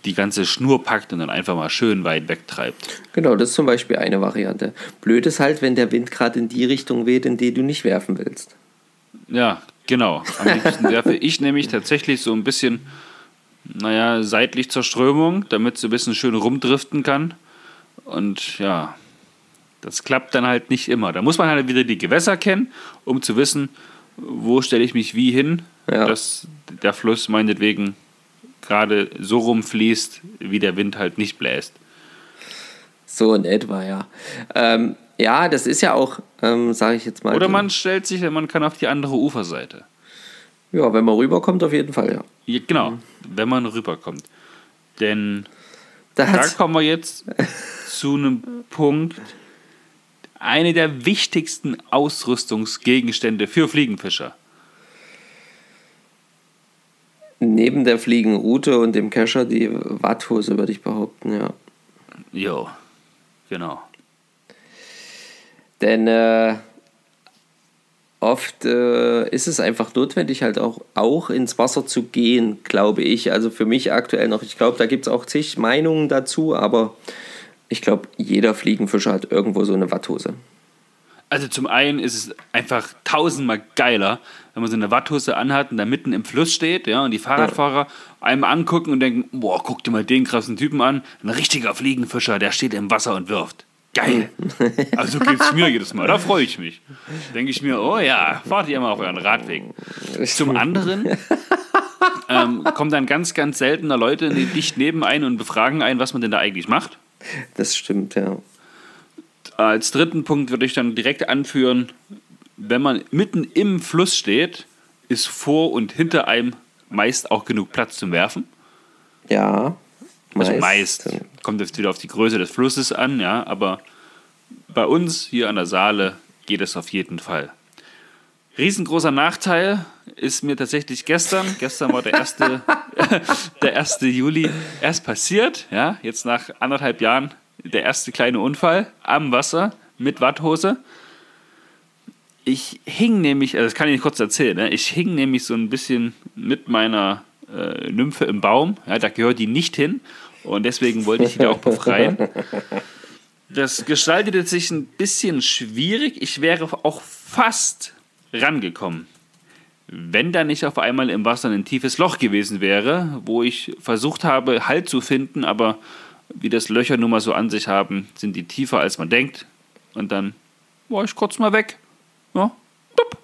die ganze Schnur packt und dann einfach mal schön weit wegtreibt. Genau, das ist zum Beispiel eine Variante. Blöd ist halt, wenn der Wind gerade in die Richtung weht, in die du nicht werfen willst. Ja, genau. Am liebsten werfe ich nämlich tatsächlich so ein bisschen naja, seitlich zur Strömung, damit sie ein bisschen schön rumdriften kann. Und ja, das klappt dann halt nicht immer. Da muss man halt wieder die Gewässer kennen, um zu wissen, wo stelle ich mich wie hin, ja. dass der Fluss meinetwegen gerade so rumfließt, wie der Wind halt nicht bläst. So in etwa, ja. Ähm, ja, das ist ja auch, ähm, sage ich jetzt mal. Oder man stellt sich, man kann auf die andere Uferseite. Ja, wenn man rüberkommt, auf jeden Fall, ja. ja genau, mhm. wenn man rüberkommt. Denn da kommen wir jetzt *laughs* zu einem Punkt, eine der wichtigsten Ausrüstungsgegenstände für Fliegenfischer. Neben der Fliegenroute und dem Kescher die Watthose, würde ich behaupten, ja. Jo, genau. Denn äh, oft äh, ist es einfach notwendig, halt auch, auch ins Wasser zu gehen, glaube ich. Also für mich aktuell noch. Ich glaube, da gibt es auch zig Meinungen dazu, aber ich glaube, jeder Fliegenfischer hat irgendwo so eine Watthose. Also zum einen ist es einfach tausendmal geiler, wenn man so eine Watthose anhat und da mitten im Fluss steht, ja, und die Fahrradfahrer einem angucken und denken, boah, guck dir mal den krassen Typen an, ein richtiger Fliegenfischer, der steht im Wasser und wirft. Geil. *laughs* Also geht es mir jedes Mal, da freue ich mich. Denke ich mir, oh ja, fahrt ihr immer auf euren Radweg. Zum anderen *laughs* ähm, kommen dann ganz, ganz seltener Leute dicht neben einen und befragen einen, was man denn da eigentlich macht. Das stimmt, ja. Als dritten Punkt würde ich dann direkt anführen, wenn man mitten im Fluss steht, ist vor und hinter einem meist auch genug Platz zum Werfen. Ja. Also meist. Kommt jetzt wieder auf die Größe des Flusses an, ja, aber bei uns hier an der Saale geht es auf jeden Fall. Riesengroßer Nachteil ist mir tatsächlich gestern, gestern war der erste, *laughs* der 1. Juli erst passiert, ja, jetzt nach anderthalb Jahren der erste kleine Unfall am Wasser mit Watthose. Ich hing nämlich, also das kann ich nicht kurz erzählen, ne? ich hing nämlich so ein bisschen mit meiner äh, Nymphe im Baum. Ja, da gehört die nicht hin und deswegen wollte ich die auch befreien. *laughs* Das gestaltete sich ein bisschen schwierig. Ich wäre auch fast rangekommen, wenn da nicht auf einmal im Wasser ein tiefes Loch gewesen wäre, wo ich versucht habe, Halt zu finden, aber wie das Löcher nun mal so an sich haben, sind die tiefer als man denkt. Und dann war ich kurz mal weg. Ja, tup.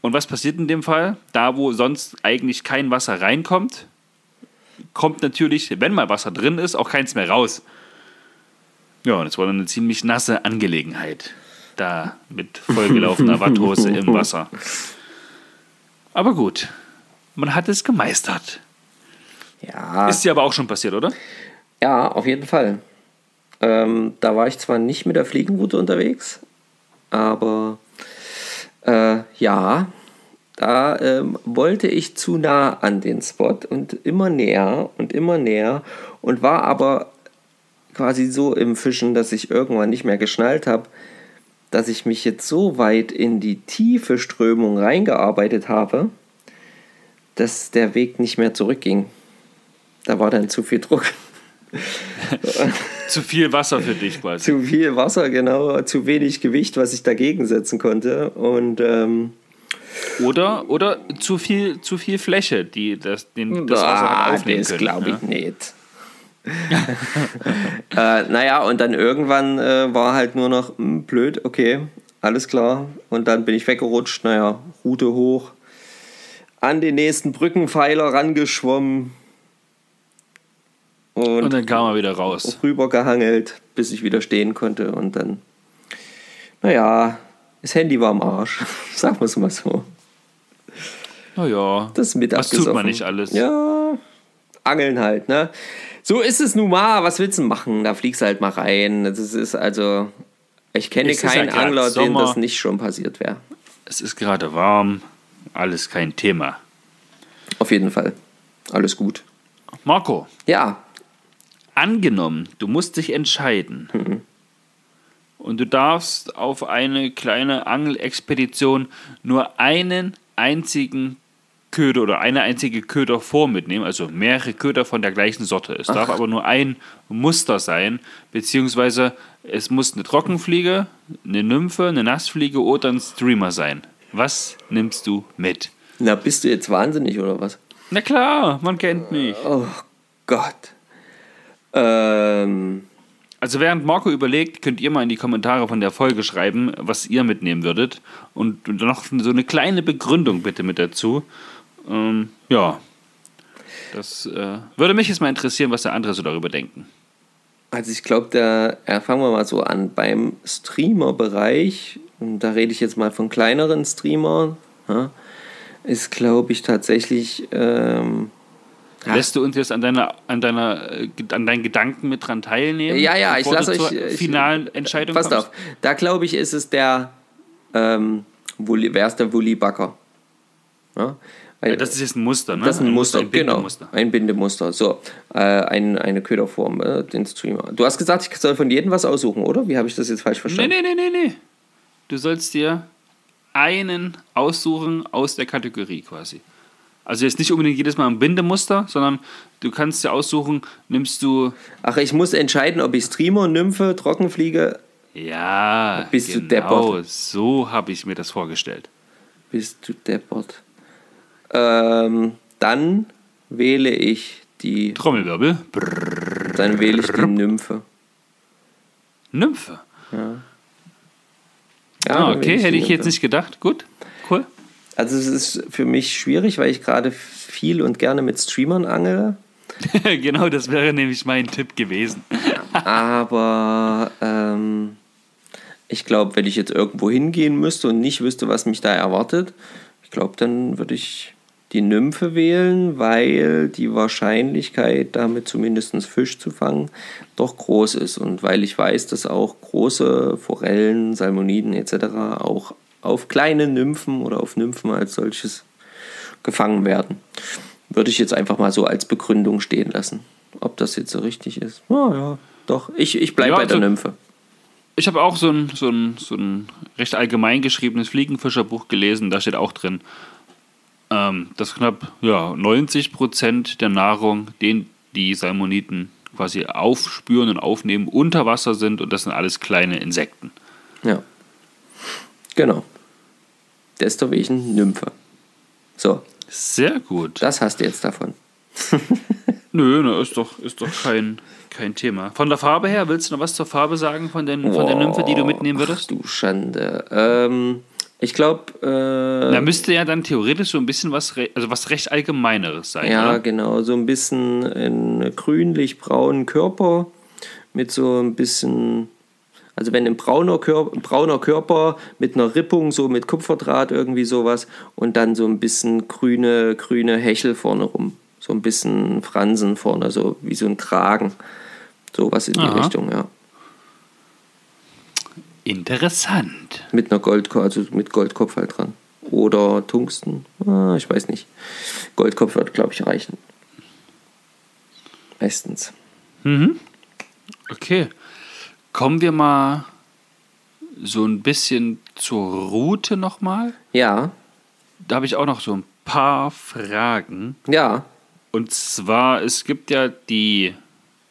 Und was passiert in dem Fall? Da, wo sonst eigentlich kein Wasser reinkommt, kommt natürlich, wenn mal Wasser drin ist, auch keins mehr raus. Ja, und es war dann eine ziemlich nasse Angelegenheit. Da mit vollgelaufener Watthose im *laughs* Wasser. Aber gut, man hat es gemeistert. Ja. Ist dir aber auch schon passiert, oder? Ja, auf jeden Fall. Ähm, da war ich zwar nicht mit der Fliegenroute unterwegs, aber äh, ja, da ähm, wollte ich zu nah an den Spot und immer näher und immer näher und war aber quasi so im Fischen, dass ich irgendwann nicht mehr geschnallt habe, dass ich mich jetzt so weit in die tiefe Strömung reingearbeitet habe, dass der Weg nicht mehr zurückging. Da war dann zu viel Druck. *laughs* zu viel Wasser für dich quasi. Zu viel Wasser, genau. Zu wenig Gewicht, was ich dagegen setzen konnte. Und ähm, oder, oder zu viel, zu viel Fläche, die das, den, das Wasser ah, aufnehmen das glaube ich ja? nicht. *laughs* äh, naja, und dann irgendwann äh, war halt nur noch mh, blöd, okay, alles klar. Und dann bin ich weggerutscht, naja, Route hoch, an den nächsten Brückenpfeiler rangeschwommen. Und, Und dann kam er wieder raus. rübergehangelt, bis ich wieder stehen konnte. Und dann, naja, das Handy war am Arsch. *laughs* Sagen wir es mal so. Naja, Das mit was tut abgesoffen. man nicht alles? Ja, angeln halt, ne? So ist es nun mal. Was willst du machen? Da fliegst du halt mal rein. Das ist also, ich kenne Es ist keinen ja Angler, dem Sommer. das nicht schon passiert wäre. Es ist gerade warm, alles kein Thema. Auf jeden Fall. Alles gut. Marco, Ja, angenommen, du musst dich entscheiden Mhm. und du darfst auf eine kleine Angelexpedition nur einen einzigen Köder oder eine einzige Köderform mitnehmen, also mehrere Köder von der gleichen Sorte. Es darf aber nur ein Muster sein, beziehungsweise es muss eine Trockenfliege, eine Nymphe, eine Nassfliege oder ein Streamer sein. Was nimmst du mit? na bist du jetzt wahnsinnig oder was? Na klar, man kennt mich. Oh Gott. Ähm, Also während Marco überlegt, könnt ihr mal in die Kommentare von der Folge schreiben, was ihr mitnehmen würdet. Und noch so eine kleine Begründung bitte mit dazu. Ähm, ja. Das äh, würde mich jetzt mal interessieren, was der andere so darüber denken. Also ich glaube, der, ja, fangen wir mal so an, beim Streamer-Bereich, und da rede ich jetzt mal von kleineren Streamern, ja, ist glaube ich tatsächlich, ähm, Ja. Lässt du uns jetzt an deiner, an deiner, äh, an deinen Gedanken mit dran teilnehmen? ja, ja, ich lasse euch... ich- finalen Entscheidung Passt kommst? auf, da glaube ich, ist es der, ähm, Wulli, wer ist der Wulli-Backer? Ja? Weil- Ja, das ist jetzt ein Muster, ne? Das ist ein Muster, ein genau. Bindemuster. Ein Bindemuster. So, äh, ein, eine Köderform, äh, den Streamer. Du hast gesagt, ich soll von jedem was aussuchen, oder? Wie habe ich das jetzt falsch Nee, verstanden? nee, nee, nee, nee. Du sollst dir einen aussuchen aus der Kategorie quasi. Also jetzt nicht unbedingt jedes Mal ein Bindemuster, sondern du kannst dir aussuchen, nimmst du Ach, ich muss entscheiden, ob ich Streamer, Nymphe, Trockenfliege Ja, Bist du genau, deppert? so habe ich mir das vorgestellt. Bist du deppert? Ähm, dann wähle ich die. Trommelwirbel. Brrr. Dann wähle ich die Nymphe. Nymphe. Ja, ah, dann wähle okay, hätte ich jetzt Nymphe. nicht gedacht. Gut, cool. Also es ist für mich schwierig, weil ich gerade viel und gerne mit Streamern angele. *laughs* genau, das wäre nämlich mein Tipp gewesen. *laughs* Aber ähm, ich glaube, wenn ich jetzt irgendwo hingehen müsste und nicht wüsste, was mich da erwartet, ich glaube, dann würde ich die Nymphe wählen, weil die Wahrscheinlichkeit, damit zumindest Fisch zu fangen, doch groß ist. Und weil ich weiß, dass auch große Forellen, Salmoniden etc. auch auf kleine Nymphen oder auf Nymphen als solches gefangen werden. Würde ich jetzt einfach mal so als Begründung stehen lassen. Ob das jetzt so richtig ist? Ja, ja, doch. Ich, ich bleibe Ja, bei der also- Nymphe. Ich habe auch so ein, so, ein, so ein recht allgemein geschriebenes Fliegenfischerbuch gelesen, da steht auch drin, ähm, dass knapp ja, 90% der Nahrung, den die Salmoniten quasi aufspüren und aufnehmen, unter Wasser sind und das sind alles kleine Insekten. Ja. Genau. Deswegen Nymphe. So, Sehr gut. das hast du jetzt davon. *laughs* Nö, ne, ist doch, ist doch kein, kein Thema. Von der Farbe her, willst du noch was zur Farbe sagen von, den, von der Nymphe, die du mitnehmen würdest? Ach, du Schande. Ähm, ich glaube, äh, Da müsste ja dann theoretisch so ein bisschen was, also was recht Allgemeineres sein, ja, oder? genau, so ein bisschen einen grünlich-braunen Körper mit so ein bisschen, also wenn ein brauner, Körper, brauner Körper mit einer Rippung, so mit Kupferdraht irgendwie sowas und dann so ein bisschen grüne, grüne Hechel vorne rum. So ein bisschen Fransen vorne, so wie so ein Kragen. Sowas in die Aha. Richtung, ja. Interessant. Mit einer Gold, also mit Goldkopf halt dran. Oder Tungsten. Ah, ich weiß nicht. Goldkopf wird, glaube ich, reichen. Bestens. Okay. Kommen wir mal so ein bisschen zur Route nochmal. Ja, Da habe ich auch noch so ein paar Fragen. ja, Und zwar, es gibt ja die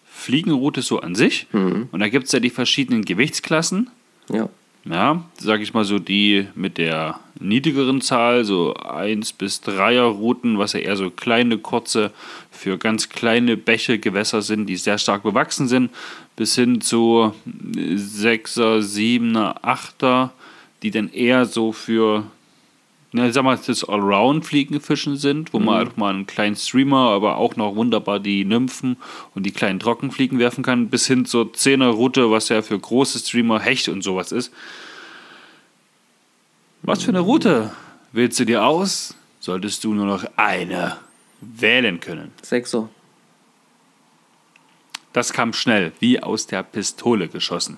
Fliegenroute so an sich. Und da gibt es ja die verschiedenen Gewichtsklassen. ja. Ja, sage ich mal so die mit der niedrigeren Zahl, so 1 bis 3er Routen, was ja eher so kleine, kurze, für ganz kleine Bäche, Gewässer sind, die sehr stark bewachsen sind, bis hin zu 6er, 7er, 8er, die dann eher so für, na, ich sag mal, das Allround-Fliegenfischen sind, wo man auch mal einen kleinen Streamer, aber auch noch wunderbar die Nymphen und die kleinen Trockenfliegen werfen kann, bis hin zur 10er Route, was ja für große Streamer Hecht und sowas ist. Was für eine Route wählst du dir aus? Solltest du nur noch eine wählen können. Sechser. Das kam schnell, wie aus der Pistole geschossen.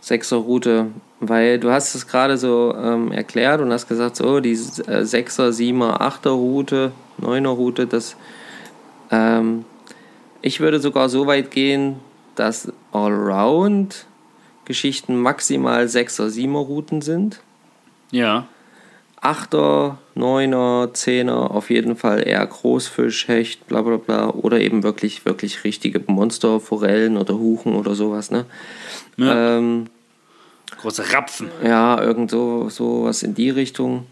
Sechser-Route, weil du hast es gerade so ähm, erklärt und hast gesagt, so die äh, Sechser, Siebener, Achter-Route, Neuner-Route, das ähm, ich würde sogar so weit gehen, dass Allround-Geschichten maximal Sechser, Siebener-Routen sind. Ja. Achter, Neuner, Zehner, auf jeden Fall eher Großfisch, Hecht, bla bla bla. Oder eben wirklich, wirklich richtige Monsterforellen oder Huchen oder sowas, ne? Ja. Ähm, Große Rapfen. ja, irgend so, so was in die Richtung.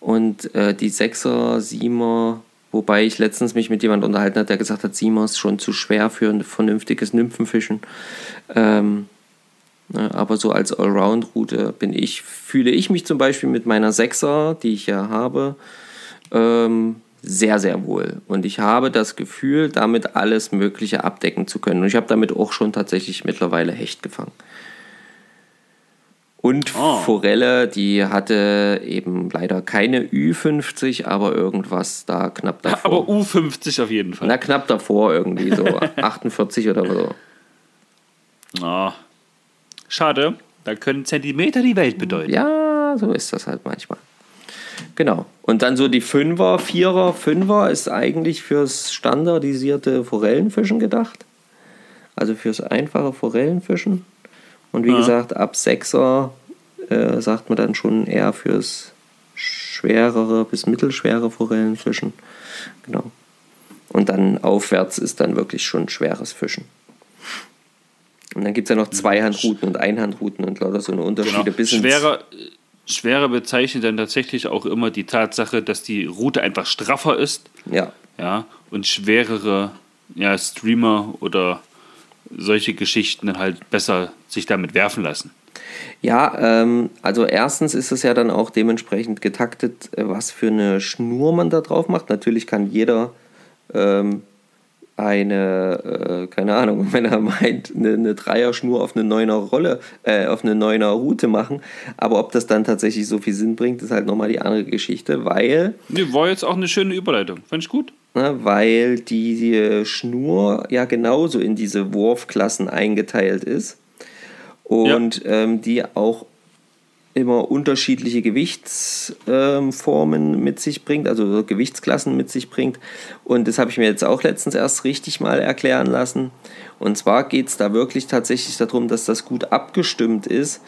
Und äh, die Sechser, Siemer, wobei ich letztens mich mit jemandem unterhalten hat, der gesagt hat, Siemer ist schon zu schwer für ein vernünftiges Nymphenfischen. Ähm, aber so als Allround-Route bin ich, fühle ich mich zum Beispiel mit meiner Sechser, die ich ja habe, ähm, sehr, sehr wohl. Und ich habe das Gefühl, damit alles Mögliche abdecken zu können. Und ich habe damit auch schon tatsächlich mittlerweile Hecht gefangen. Und Oh. Forelle, die hatte eben leider keine Ü50, aber irgendwas da knapp davor. Aber U50 auf jeden Fall. Na, knapp davor irgendwie, so *laughs* 48 oder so. Ah. Schade. Da können Zentimeter die Welt bedeuten. Ja, so ist das halt manchmal. Genau. Und dann so die Fünfer, Vierer, Fünfer ist eigentlich fürs standardisierte Forellenfischen gedacht. Also fürs einfache Forellenfischen. Und wie Ja. gesagt, ab Sechser äh, sagt man dann schon eher fürs schwerere bis mittelschwere Forellenfischen. Genau. Und dann aufwärts ist dann wirklich schon schweres Fischen. Und dann gibt es ja noch Zweihandrouten und Einhandrouten und lauter so eine Unterschiede. Genau. Bis Schwerer, schwerer bezeichnet dann tatsächlich auch immer die Tatsache, dass die Route einfach straffer ist Ja, ja, und schwerere ja, Streamer oder solche Geschichten dann halt besser sich damit werfen lassen. Ja, ähm, also erstens ist es ja dann auch dementsprechend getaktet, äh, was für eine Schnur man da drauf macht. Natürlich kann jeder ähm, eine, äh, keine Ahnung, *laughs* wenn er meint, eine, eine Dreierschnur auf eine neuner Rolle, äh, auf eine neuner Route machen. Aber ob das dann tatsächlich so viel Sinn bringt, ist halt nochmal die andere Geschichte, weil Nee, war jetzt auch eine schöne Überleitung. Fand ich gut. ne, weil die, die Schnur ja genauso in diese Wurfklassen eingeteilt ist und ähm, die auch immer unterschiedliche Gewichtsformen ähm, mit sich bringt, also Gewichtsklassen mit sich bringt. Und das habe ich mir jetzt auch letztens erst richtig mal erklären lassen. Und zwar geht es da wirklich tatsächlich darum, dass das gut abgestimmt ist,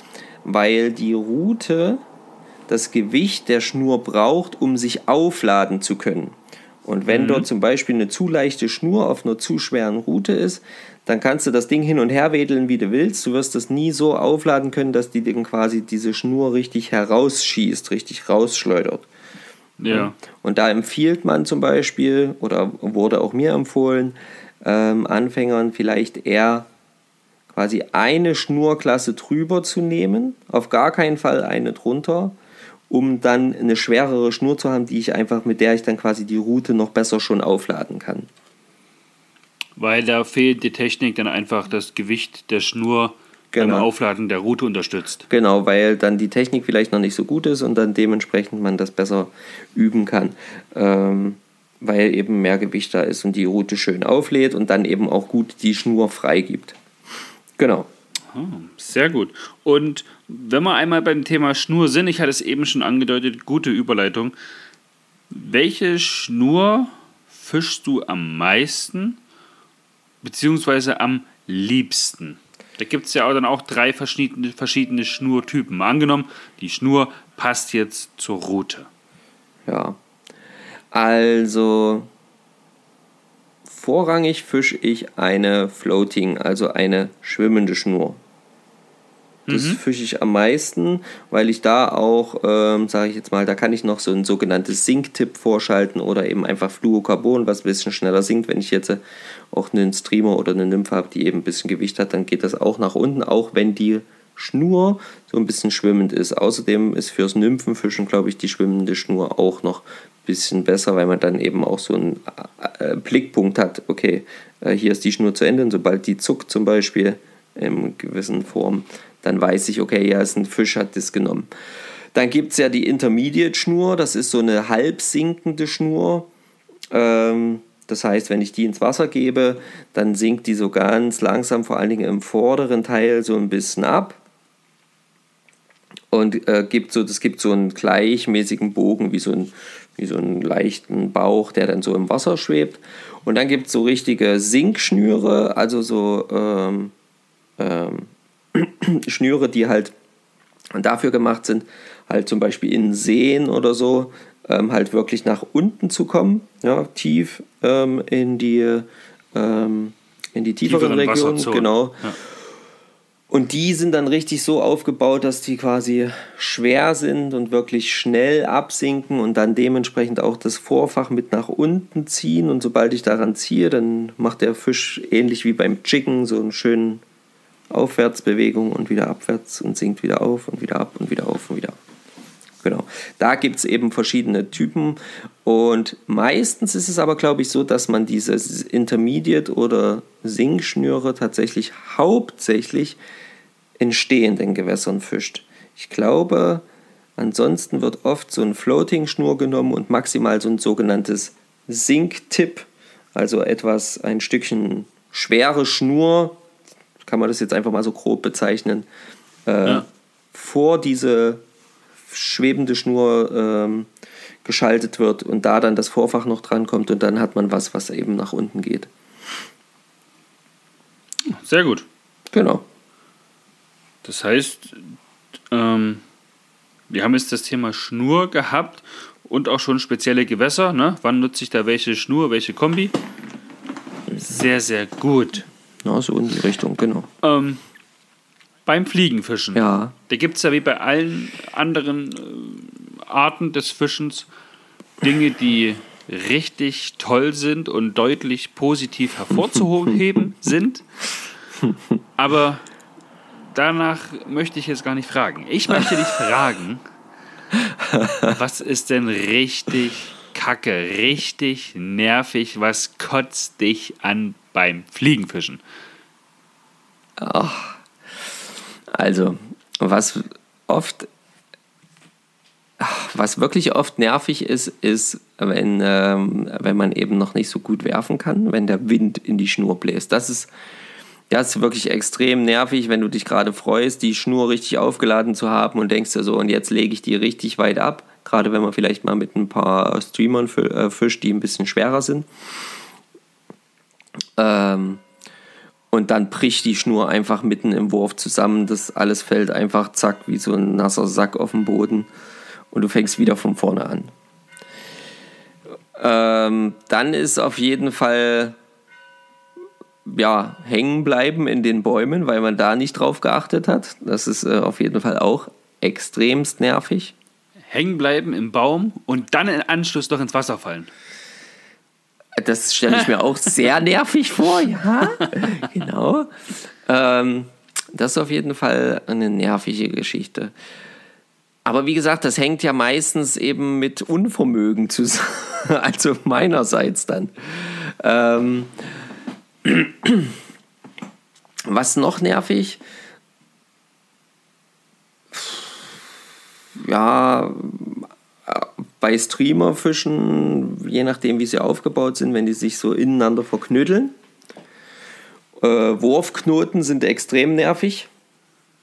weil die Route das Gewicht der Schnur braucht, um sich aufladen zu können. Und wenn dort zum Beispiel eine zu leichte Schnur auf einer zu schweren Route ist, dann kannst du das Ding hin und her wedeln, wie du willst. Du wirst das nie so aufladen können, dass die dann quasi diese Schnur richtig herausschießt, richtig rausschleudert. Ja. Und da empfiehlt man zum Beispiel, oder wurde auch mir empfohlen, ähm, Anfängern vielleicht eher quasi eine Schnurklasse drüber zu nehmen, auf gar keinen Fall eine drunter, um dann eine schwerere Schnur zu haben, die ich einfach, mit der ich dann quasi die Route noch besser schon aufladen kann. Weil da fehlt die Technik dann einfach das Gewicht der Schnur beim Genau. Aufladen der Route unterstützt. Genau, weil dann die Technik vielleicht noch nicht so gut ist und dann dementsprechend man das besser üben kann. Ähm, weil eben mehr Gewicht da ist und die Route schön auflädt und dann eben auch gut die Schnur freigibt. Genau. Ah, Sehr gut. Und wenn wir einmal beim Thema Schnur sind, ich hatte es eben schon angedeutet, gute Überleitung. Welche Schnur fischst du am meisten beziehungsweise am liebsten? Da gibt es ja auch dann auch drei verschiedene, verschiedene Schnurtypen. Angenommen, die Schnur passt jetzt zur Route. Ja. Also vorrangig fische ich eine Floating, also eine schwimmende Schnur. Das fische ich am meisten, weil ich da auch, ähm, sage ich jetzt mal, da kann ich noch so ein sogenanntes Sink-Tipp vorschalten oder eben einfach Fluorocarbon, was ein bisschen schneller sinkt. Wenn ich jetzt äh, auch einen Streamer oder eine Nymphe habe, die eben ein bisschen Gewicht hat, dann geht das auch nach unten, auch wenn die Schnur so ein bisschen schwimmend ist. Außerdem ist fürs Nymphenfischen, glaube ich, die schwimmende Schnur auch noch ein bisschen besser, weil man dann eben auch so einen äh, Blickpunkt hat. Okay, äh, hier ist die Schnur zu Ende und sobald die zuckt zum Beispiel in gewissen Form, dann weiß ich, okay, ja, ist ein Fisch, hat das genommen. Dann gibt es ja die Intermediate-Schnur, das ist so eine halb sinkende Schnur. Ähm, das heißt, wenn ich die ins Wasser gebe, dann sinkt die so ganz langsam, vor allen Dingen im vorderen Teil, so ein bisschen ab. Und äh, gibt so, gibt so einen gleichmäßigen Bogen, wie so, ein, wie so einen leichten Bauch, der dann so im Wasser schwebt. Und dann gibt es so richtige Sinkschnüre, also so ähm, ähm, *clears throat* Schnüre, die halt dafür gemacht sind, halt zum Beispiel in Seen oder so, ähm, halt wirklich nach unten zu kommen, ja, tief ähm, in die ähm, in die tieferen, Tieferen Regionen, genau. Ja. Und die sind dann richtig so aufgebaut, dass die quasi schwer sind und wirklich schnell absinken und dann dementsprechend auch das Vorfach mit nach unten ziehen. Und sobald ich daran ziehe, dann macht der Fisch ähnlich wie beim Chicken so einen schönen Aufwärtsbewegung und wieder abwärts und sinkt wieder auf und wieder ab und wieder auf und wieder ab. Genau. Da gibt es eben verschiedene Typen und meistens ist es aber, glaube ich, so, dass man diese Intermediate- oder Sinkschnüre tatsächlich hauptsächlich in stehenden Gewässern fischt. Ich glaube, ansonsten wird oft so ein Floating-Schnur genommen und maximal so ein sogenanntes Sink-Tip, also etwas, ein Stückchen schwere Schnur, kann man das jetzt einfach mal so grob bezeichnen, äh, Ja. vor diese schwebende Schnur ähm, geschaltet wird und da dann das Vorfach noch dran kommt und dann hat man was, was eben nach unten geht. Sehr gut. Genau. Das heißt, ähm, wir haben jetzt das Thema Schnur gehabt und auch schon spezielle Gewässer. Ne? Wann nutze ich da welche Schnur, welche Kombi? Sehr, sehr gut. Na, so in die Richtung, genau. Ähm, beim Fliegenfischen. Ja. Da gibt es ja wie bei allen anderen äh, Arten des Fischens Dinge, die richtig toll sind und deutlich positiv hervorzuheben *laughs* sind. Aber danach möchte ich jetzt gar nicht fragen. Ich möchte dich fragen, *laughs* was ist denn richtig kacke, richtig nervig, was kotzt dich an beim Fliegenfischen? Also, was oft, was wirklich oft nervig ist, ist, wenn, ähm, wenn man eben noch nicht so gut werfen kann, wenn der Wind in die Schnur bläst. Das ist, das ist wirklich extrem nervig, wenn du dich gerade freust, die Schnur richtig aufgeladen zu haben und denkst dir so, und jetzt lege ich die richtig weit ab. Gerade wenn man vielleicht mal mit ein paar Streamern äh, fischt, die ein bisschen schwerer sind. Ähm, und dann bricht die Schnur einfach mitten im Wurf zusammen. Das alles fällt einfach zack wie so ein nasser Sack auf den Boden. Und du fängst wieder von vorne an. Ähm, dann ist auf jeden Fall ja, hängen bleiben in den Bäumen, weil man da nicht drauf geachtet hat. Das ist äh, auf jeden Fall auch extremst nervig. Hängen bleiben im Baum und dann im Anschluss doch ins Wasser fallen. Das stelle ich mir auch sehr *laughs* nervig vor, ja. genau. Ähm, das ist auf jeden Fall eine nervige Geschichte. Aber wie gesagt, das hängt ja meistens eben mit Unvermögen zusammen. *laughs* Also meinerseits dann. Ähm, was noch nervig? Ja, bei Streamerfischen, je nachdem wie sie aufgebaut sind, wenn die sich so ineinander verknödeln. Äh, Wurfknoten sind extrem nervig,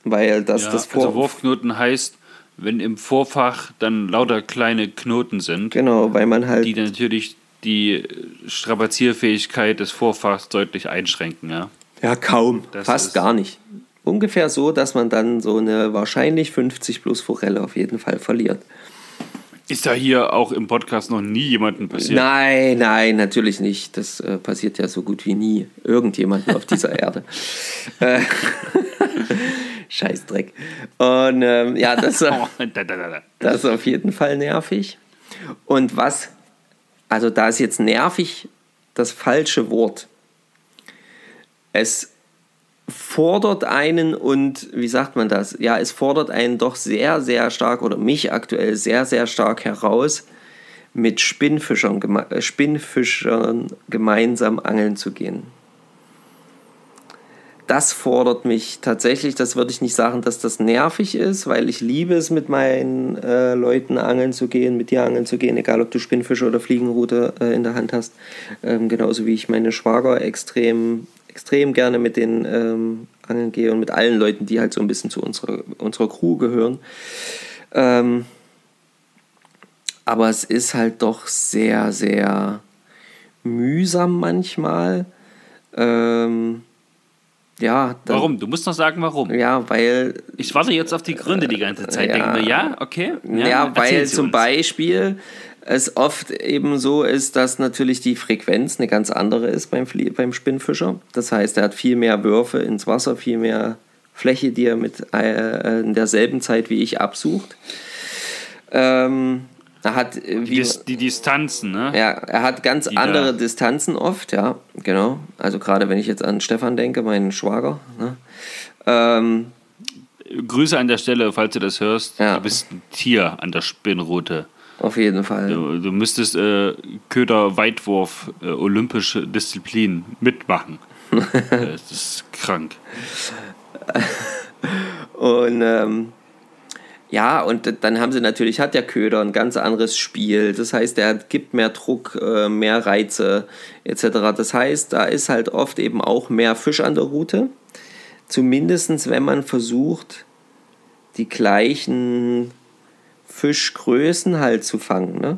weil das Ja, das Vor also Wurfknoten heißt, wenn im Vorfach dann lauter kleine Knoten sind, Genau, weil man halt die natürlich die Strapazierfähigkeit des Vorfachs deutlich einschränken. Ja? Ja, kaum. Das Fast gar nicht. Ungefähr so, dass man dann so eine wahrscheinlich 50 plus Forelle auf jeden Fall verliert. Ist ja hier auch im Podcast noch nie jemandem passiert. Nein, nein, natürlich nicht. Das äh, passiert ja so gut wie nie irgendjemandem auf dieser *laughs* Erde. Äh, *laughs* Scheißdreck. Und ähm, ja, das, äh, *laughs* Oh, da, da, da, da. das ist auf jeden Fall nervig. Und was, also da ist jetzt nervig das falsche Wort. Es fordert einen und, wie sagt man das? Ja, es fordert einen doch sehr, sehr stark oder mich aktuell sehr, sehr stark heraus, mit Spinnfischern, geme- äh, Spinnfischern gemeinsam angeln zu gehen. Das fordert mich tatsächlich, das würde ich nicht sagen, dass das nervig ist, weil ich liebe es, mit meinen äh, Leuten angeln zu gehen, mit dir angeln zu gehen, egal ob du Spinnfische oder Fliegenrute äh, in der Hand hast. Ähm, genauso wie ich meine Schwager extrem, extrem gerne mit den ähm, angeln gehe und mit allen Leuten, die halt so ein bisschen zu unserer, unserer Crew gehören. Ähm, aber es ist halt doch sehr, sehr mühsam manchmal. Ähm, ja, dann- Warum? Du musst noch sagen, warum. Ja, weil Ich warte jetzt auf die Gründe die ganze Zeit. Ja. Denke mir, ja, okay. Ja, weil erzähl sie zum uns. Beispiel es oft eben so ist, dass natürlich die Frequenz eine ganz andere ist beim, beim Spinnfischer. Das heißt, er hat viel mehr Würfe ins Wasser, viel mehr Fläche, die er mit äh, in derselben Zeit wie ich absucht. Ähm, er hat äh, Die, wie, die Distanzen, ne? ja, er hat ganz Die andere da- Distanzen oft, ja, genau. Also gerade wenn ich jetzt an Stefan denke, meinen Schwager. Ne? Ähm, Grüße an der Stelle, falls du das hörst. Ja. Du bist ein Tier an der Spinnrute. Auf jeden Fall. Du, du müsstest äh, Köder-Weitwurf, äh, olympische Disziplin mitmachen. *laughs* äh, das ist krank. *laughs* Und ähm, ja, und dann haben sie natürlich, hat der Köder ein ganz anderes Spiel. Das heißt, er gibt mehr Druck, äh, mehr Reize etc. Das heißt, da ist halt oft eben auch mehr Fisch an der Route. Zumindest wenn man versucht, die gleichen Fischgrößen halt zu fangen. Ne?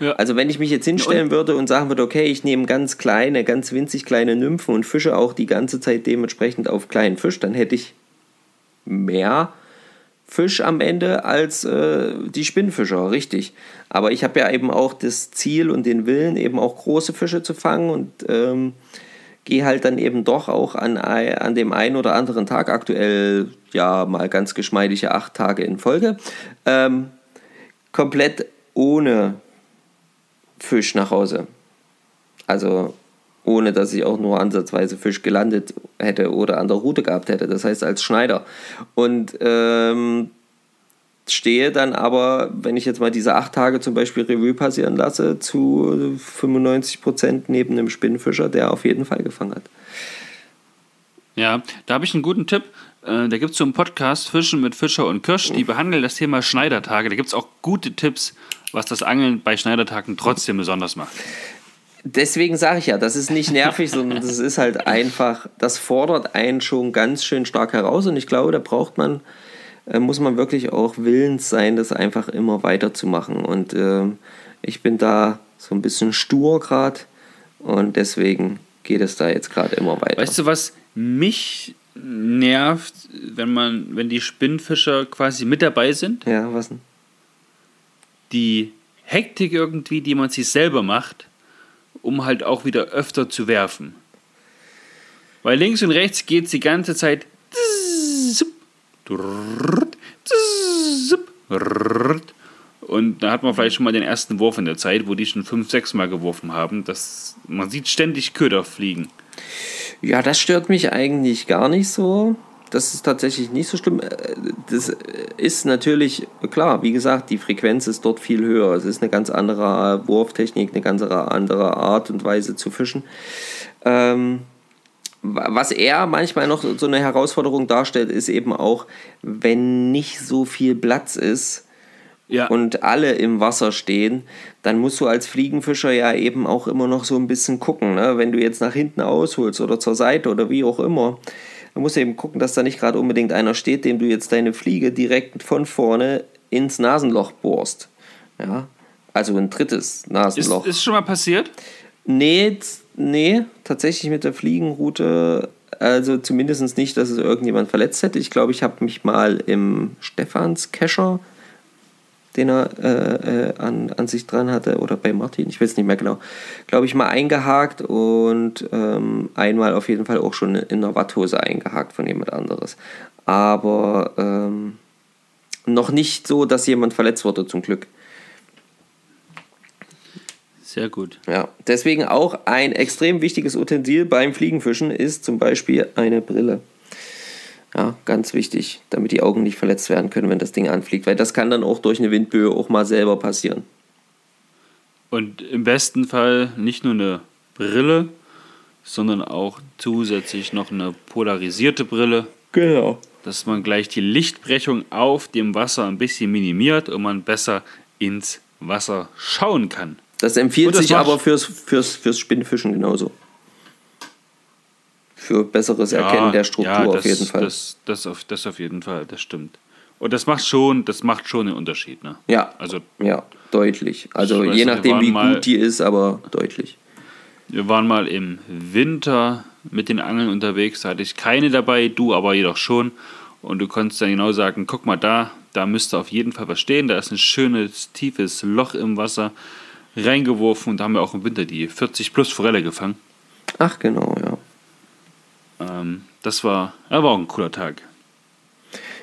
Ja. Also wenn ich mich jetzt hinstellen würde und sagen würde, okay, ich nehme ganz kleine, ganz winzig kleine Nymphen und fische auch die ganze Zeit dementsprechend auf kleinen Fisch, dann hätte ich mehr Fisch am Ende als äh, die Spinnfischer, richtig. Aber ich habe ja eben auch das Ziel und den Willen, eben auch große Fische zu fangen und ähm, gehe halt dann eben doch auch an, an dem einen oder anderen Tag, aktuell ja mal ganz geschmeidige acht Tage in Folge, ähm, komplett ohne Fisch nach Hause. Also ohne dass ich auch nur ansatzweise Fisch gelandet hätte oder an der Route gehabt hätte. Das heißt als Schneider. Und ähm, stehe dann aber, wenn ich jetzt mal diese acht Tage zum Beispiel Revue passieren lasse, zu 95 Prozent neben einem Spinnenfischer, der auf jeden Fall gefangen hat. Ja, da habe ich einen guten Tipp. Äh, da gibt es so einen Podcast, Fischen mit Fischer und Kirsch, die behandeln das Thema Schneidertage. Da gibt es auch gute Tipps, was das Angeln bei Schneidertagen trotzdem besonders macht. Deswegen sage ich ja, das ist nicht nervig, sondern das ist halt einfach, das fordert einen schon ganz schön stark heraus und ich glaube, da braucht man muss man wirklich auch willens sein, das einfach immer weiterzumachen. Und äh, ich bin da so ein bisschen stur gerade und deswegen geht es da jetzt gerade immer weiter. Weißt du, was mich nervt, wenn man, wenn die Spinnfischer quasi mit dabei sind? Ja, was denn? Die Hektik irgendwie, die man sich selber macht, um halt auch wieder öfter zu werfen. Weil links und rechts geht es die ganze Zeit und da hat man vielleicht schon mal den ersten Wurf in der Zeit, wo die schon fünf, sechs Mal geworfen haben. Das, man sieht ständig Köder fliegen. Ja, das stört mich eigentlich gar nicht so. Das ist tatsächlich nicht so schlimm. Das ist natürlich, klar, wie gesagt, die Frequenz ist dort viel höher. Es ist eine ganz andere Wurftechnik, eine ganz andere Art und Weise zu fischen. Ähm, was er manchmal noch so eine Herausforderung darstellt, ist eben auch, wenn nicht so viel Platz ist ja. und alle im Wasser stehen, dann musst du als Fliegenfischer ja eben auch immer noch so ein bisschen gucken. Ne? Wenn du jetzt nach hinten ausholst oder zur Seite oder wie auch immer, dann musst du eben gucken, dass da nicht gerade unbedingt einer steht, dem du jetzt deine Fliege direkt von vorne ins Nasenloch bohrst. Ja? Also ein drittes Nasenloch. Ist, ist schon mal passiert? Nee, Nee, tatsächlich mit der Fliegenroute, also zumindest nicht, dass es irgendjemand verletzt hätte. Ich glaube, ich habe mich mal im Stefans Kescher, den er äh, äh, an, an sich dran hatte, oder bei Martin, ich weiß nicht mehr genau, glaube ich mal eingehakt und ähm, einmal auf jeden Fall auch schon in einer Watthose eingehakt von jemand anderes. Aber ähm, noch nicht so, dass jemand verletzt wurde, zum Glück. Sehr gut. Ja, deswegen auch ein extrem wichtiges Utensil beim Fliegenfischen ist zum Beispiel eine Brille. Ja, ganz wichtig, damit die Augen nicht verletzt werden können, wenn das Ding anfliegt, weil das kann dann auch durch eine Windböe auch mal selber passieren. Und im besten Fall nicht nur eine Brille, sondern auch zusätzlich noch eine polarisierte Brille. Genau. Dass man gleich die Lichtbrechung auf dem Wasser ein bisschen minimiert und man besser ins Wasser schauen kann. Das empfiehlt das sich aber fürs, fürs, fürs Spinnfischen genauso. Für besseres ja, Erkennen der Struktur ja, das, auf jeden Fall. Das, das, auf, das auf jeden Fall, das stimmt. Und das macht schon, das macht schon einen Unterschied, ne? Ja. Also, ja, deutlich. Also je nachdem, wie gut die ist, aber deutlich. Wir waren mal im Winter mit den Angeln unterwegs, da hatte ich keine dabei, du aber jedoch schon. Und du konntest dann genau sagen, guck mal da, da müsste auf jeden Fall was stehen, da ist ein schönes, tiefes Loch im Wasser reingeworfen und da haben wir auch im Winter die 40 plus Forelle gefangen. Ach genau, ja. Ähm, das war, ja, war auch ein cooler Tag.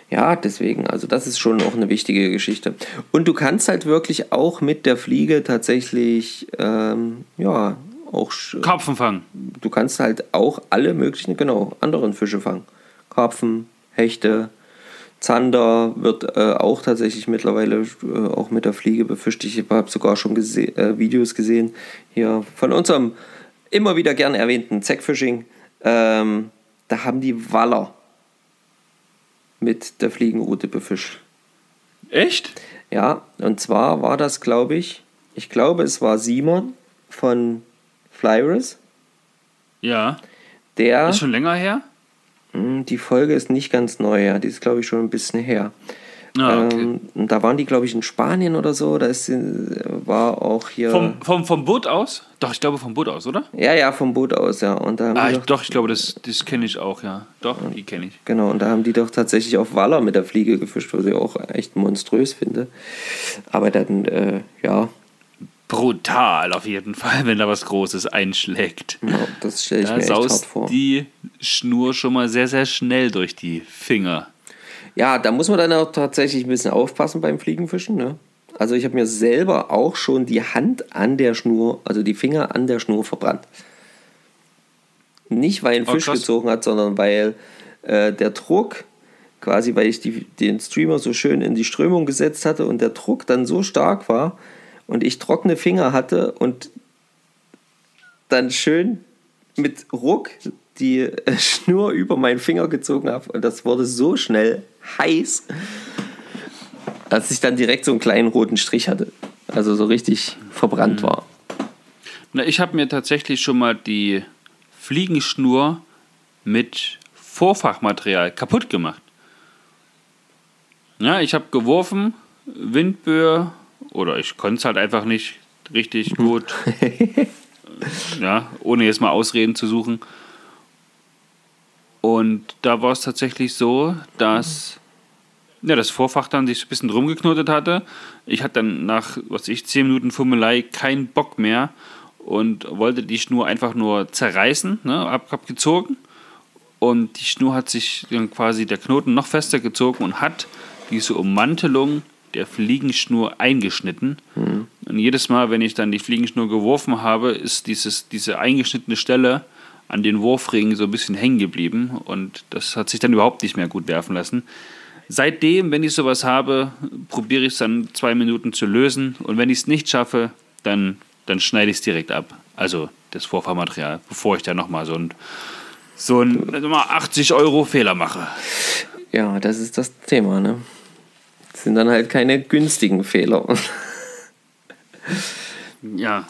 Ja, deswegen, also das ist schon auch eine wichtige Geschichte. Und du kannst halt wirklich auch mit der Fliege tatsächlich, ähm, ja, auch. Karpfen fangen. Du kannst halt auch alle möglichen, genau, anderen Fische fangen. Karpfen, Hechte, Zander wird äh, auch tatsächlich mittlerweile äh, auch mit der Fliege befischt. Ich habe sogar schon gese äh, Videos gesehen hier von unserem immer wieder gern erwähnten Zackfishing. Ähm, da haben die Waller mit der Fliegenroute befischt. Echt? Ja, und zwar war das, glaube ich, ich glaube, es war Simon von Flyris. Ja. Der. Ist schon länger her? Hm, die Folge ist nicht ganz neu, ja. Die ist, glaube ich, schon ein bisschen her. Ah, okay. ähm, da waren die, glaube ich, in Spanien oder so. Da ist, war auch hier. Vom, vom, vom Boot aus? Doch, ich glaube vom Boot aus, oder? Ja, ja, vom Boot aus, ja. Und da ah, ich, doch, ich glaube, das, das kenne ich auch, ja. Doch, die kenne ich. Genau, und da haben die doch tatsächlich auf Waller mit der Fliege gefischt, was ich auch echt monströs finde. Aber dann, äh, ja. Brutal auf jeden Fall, wenn da was Großes einschlägt. Ja, das stelle ich Da mir echt hart saust vor. die Schnur schon mal sehr, sehr schnell durch die Finger. Ja, da muss man dann auch tatsächlich ein bisschen aufpassen beim Fliegenfischen. Ne? Also ich habe mir selber auch schon die Hand an der Schnur, also die Finger an der Schnur verbrannt. Nicht, weil ein Oh, Fisch krass. gezogen hat, sondern weil äh, der Druck, quasi weil ich die, den Streamer so schön in die Strömung gesetzt hatte und der Druck dann so stark war und ich trockene Finger hatte und dann schön mit Ruck die äh, *laughs* Schnur über meinen Finger gezogen habe und das wurde so schnell heiß, dass ich dann direkt so einen kleinen roten Strich hatte. Also so richtig verbrannt war. Na, ich habe mir tatsächlich schon mal die Fliegenschnur mit Vorfachmaterial kaputt gemacht. Ja, ich habe geworfen, Windböe, oder ich konnte es halt einfach nicht richtig gut. *laughs* ja, ohne jetzt mal Ausreden zu suchen. Und da war es tatsächlich so, dass ja, das Vorfach dann sich ein bisschen drum geknotet hatte. Ich hatte dann nach, was ich, 10 Minuten Fummelei keinen Bock mehr und wollte die Schnur einfach nur zerreißen, ne, hab, hab gezogen. Und die Schnur hat sich dann quasi der Knoten noch fester gezogen und hat diese Ummantelung der Fliegenschnur eingeschnitten. Und jedes Mal, wenn ich dann die Fliegenschnur geworfen habe, ist dieses, diese eingeschnittene Stelle an den Wurfringen so ein bisschen hängen geblieben. Und das hat sich dann überhaupt nicht mehr gut werfen lassen. Seitdem, wenn ich sowas habe, probiere ich es dann zwei Minuten zu lösen. Und wenn ich es nicht schaffe, dann, dann schneide ich es direkt ab. Also das Vorfahrmaterial, bevor ich da nochmal so ein, so ein also mal 80 Euro Fehler mache. Ja, das ist das Thema, ne? Das sind dann halt keine günstigen Fehler. Ja,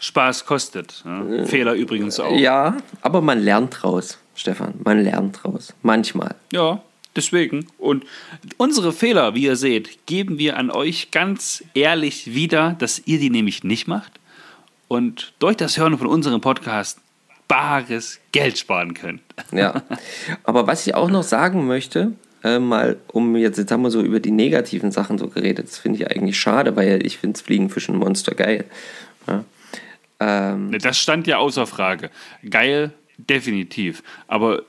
Spaß kostet. Ja. Fehler übrigens auch. Ja, aber man lernt draus, Stefan. Man lernt draus. Manchmal. Ja, deswegen. Und unsere Fehler, wie ihr seht, geben wir an euch ganz ehrlich wieder, dass ihr die nämlich nicht macht. Und durch das Hören von unserem Podcast bares Geld sparen könnt. Ja. Aber was ich auch noch sagen möchte, äh, mal um jetzt, jetzt haben wir so über die negativen Sachen so geredet, das finde ich eigentlich schade, weil ich finde Fliegenfischen Monster geil. Ja. Ähm, Das stand ja außer Frage. Geil, definitiv. Aber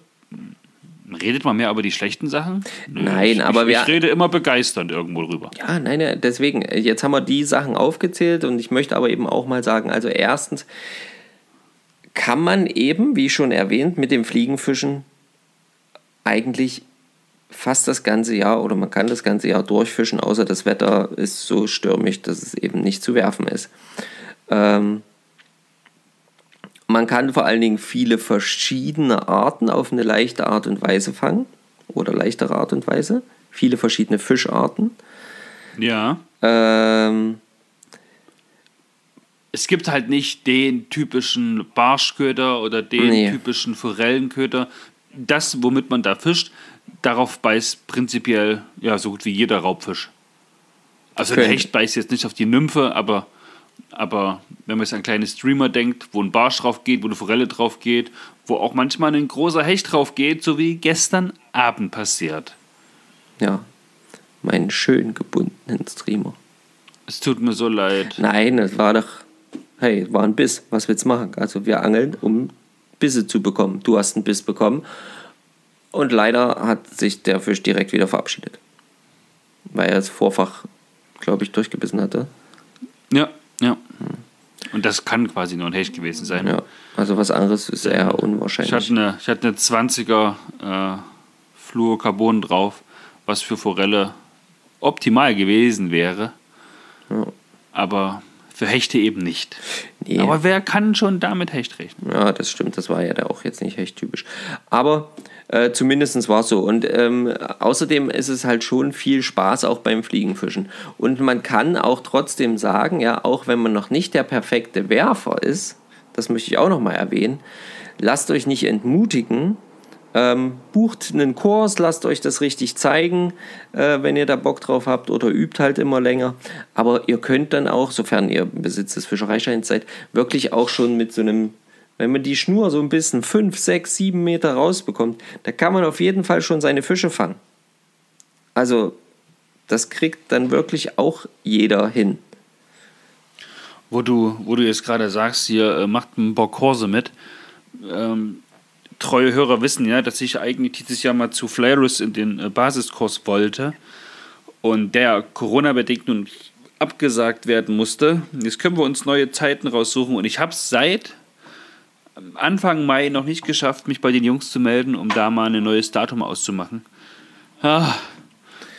redet man mehr über die schlechten Sachen? Nö, Nein, ich, aber ich, wir- ich rede immer begeisternd irgendwo drüber. Ja, nein, deswegen, jetzt haben wir die Sachen aufgezählt und ich möchte aber eben auch mal sagen, also erstens kann man eben, wie schon erwähnt, mit dem Fliegenfischen eigentlich fast das ganze Jahr oder man kann das ganze Jahr durchfischen, außer das Wetter ist so stürmisch, dass es eben nicht zu werfen ist. Ähm, man kann vor allen Dingen viele verschiedene Arten auf eine leichte Art und Weise fangen oder leichtere Art und Weise. Viele verschiedene Fischarten. Ja. Ähm, Es gibt halt nicht den typischen Barschköder oder den Nee. typischen Forellenköder. Das, womit man da fischt, darauf beißt prinzipiell ja so gut wie jeder Raubfisch. Also ein Könnte. Hecht beißt jetzt nicht auf die Nymphe, aber, aber wenn man jetzt an kleine Streamer denkt, wo ein Barsch drauf geht, wo eine Forelle drauf geht, wo auch manchmal ein großer Hecht drauf geht, so wie gestern Abend passiert. ja, meinen schön gebundenen Streamer. Es tut mir so leid. Nein, das war doch, hey, war ein Biss. Was willst du machen? Also wir angeln, um Bisse zu bekommen. Du hast einen Biss bekommen. Und leider hat sich der Fisch direkt wieder verabschiedet. Weil er das Vorfach, glaube ich, durchgebissen hatte. Ja, ja. Und das kann quasi nur ein Hecht gewesen sein. Ja, also was anderes ist eher Ich hatte unwahrscheinlich. eine, ich hatte eine 20er äh, Fluorocarbon drauf, was für Forelle optimal gewesen wäre. Ja. Aber für Hechte eben nicht. Nee. Aber wer kann schon damit Hecht rechnen? Ja, das stimmt, das war ja da auch jetzt nicht echt typisch. Aber äh, zumindest war es so. Und ähm, außerdem ist es halt schon viel Spaß auch beim Fliegenfischen. Und man kann auch trotzdem sagen, ja, auch wenn man noch nicht der perfekte Werfer ist, das möchte ich auch nochmal erwähnen, lasst euch nicht entmutigen. Ähm, bucht einen Kurs, lasst euch das richtig zeigen, äh, wenn ihr da Bock drauf habt oder übt halt immer länger. Aber ihr könnt dann auch, sofern ihr Besitz des Fischereischeins seid, wirklich auch schon mit so einem, wenn man die Schnur so ein bisschen 5, 6, 7 Meter rausbekommt, da kann man auf jeden Fall schon seine Fische fangen. Also, das kriegt dann wirklich auch jeder hin. wo du, wo du jetzt gerade sagst, hier äh, macht ein Kurse mit. Ähm, treue Hörer wissen ja, dass ich eigentlich dieses Jahr mal zu Flairus in den äh, Basiskurs wollte und der Corona-bedingt nun abgesagt werden musste. Jetzt können wir uns neue Zeiten raussuchen und ich habe es seit Anfang Mai noch nicht geschafft, mich bei den Jungs zu melden, um da mal ein neues Datum auszumachen. Ah,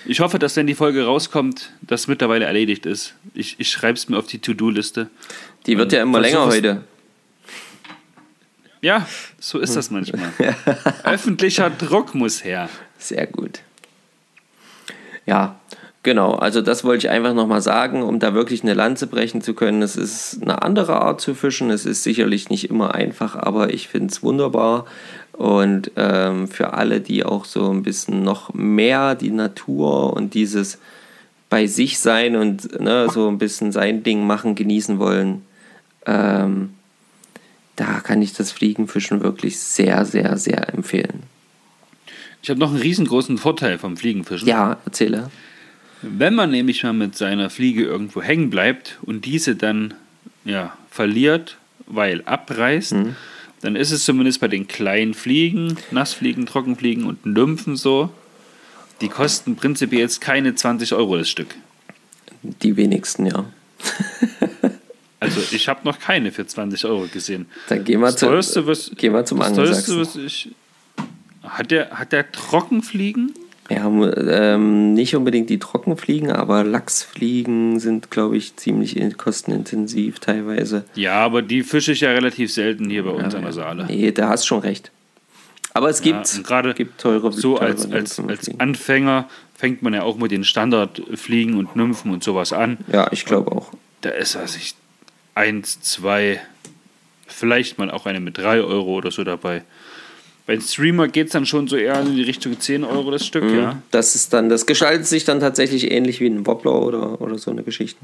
ich hoffe, dass wenn die Folge rauskommt, das mittlerweile erledigt ist. Ich, ich schreibe es mir auf die To-Do-Liste. Die wird ja immer länger heute. Ja, so ist das manchmal. *laughs* Öffentlicher Druck muss her. Sehr gut. Ja, genau. Also das wollte ich einfach nochmal sagen, um da wirklich eine Lanze brechen zu können. Es ist eine andere Art zu fischen. Es ist sicherlich nicht immer einfach, aber ich finde es wunderbar. Und ähm, für alle, die auch so ein bisschen noch mehr die Natur und dieses bei sich sein und ne, so ein bisschen sein Ding machen, genießen wollen, ähm, da kann ich das Fliegenfischen wirklich sehr, sehr, sehr empfehlen. Ich habe noch einen riesengroßen Vorteil vom Fliegenfischen. Ja, erzähle. Wenn man nämlich mal mit seiner Fliege irgendwo hängen bleibt und diese dann ja, verliert, weil abreißt, mhm dann ist es zumindest bei den kleinen Fliegen, Nassfliegen, Trockenfliegen und Nymphen so, die kosten prinzipiell jetzt keine 20 Euro das Stück. Die wenigsten, ja. *laughs* also ich habe noch keine für 20 Euro gesehen. Dann gehen wir, das teuerste, was, gehen wir zum das teuerste, was ich, hat der, hat der Trockenfliegen? Ja, ähm, nicht unbedingt die Trockenfliegen, aber Lachsfliegen sind, glaube ich, ziemlich kostenintensiv teilweise. Ja, aber die fische ich ja relativ selten hier bei uns ja, an der Saale. Nee, da hast schon recht. Aber es gibt, gerade gibt teure So teure als, als, als Anfänger fängt man ja auch mit den Standardfliegen und Nymphen und sowas an. Ja, ich glaube auch. Da ist was ich eins, zwei, vielleicht mal auch eine mit drei Euro oder so dabei. Bei Streamer geht es dann schon so eher in die Richtung 10 Euro das Stück, mhm. ja. Das ist dann, das gestaltet sich dann tatsächlich ähnlich wie ein Wobbler oder, oder so eine Geschichte.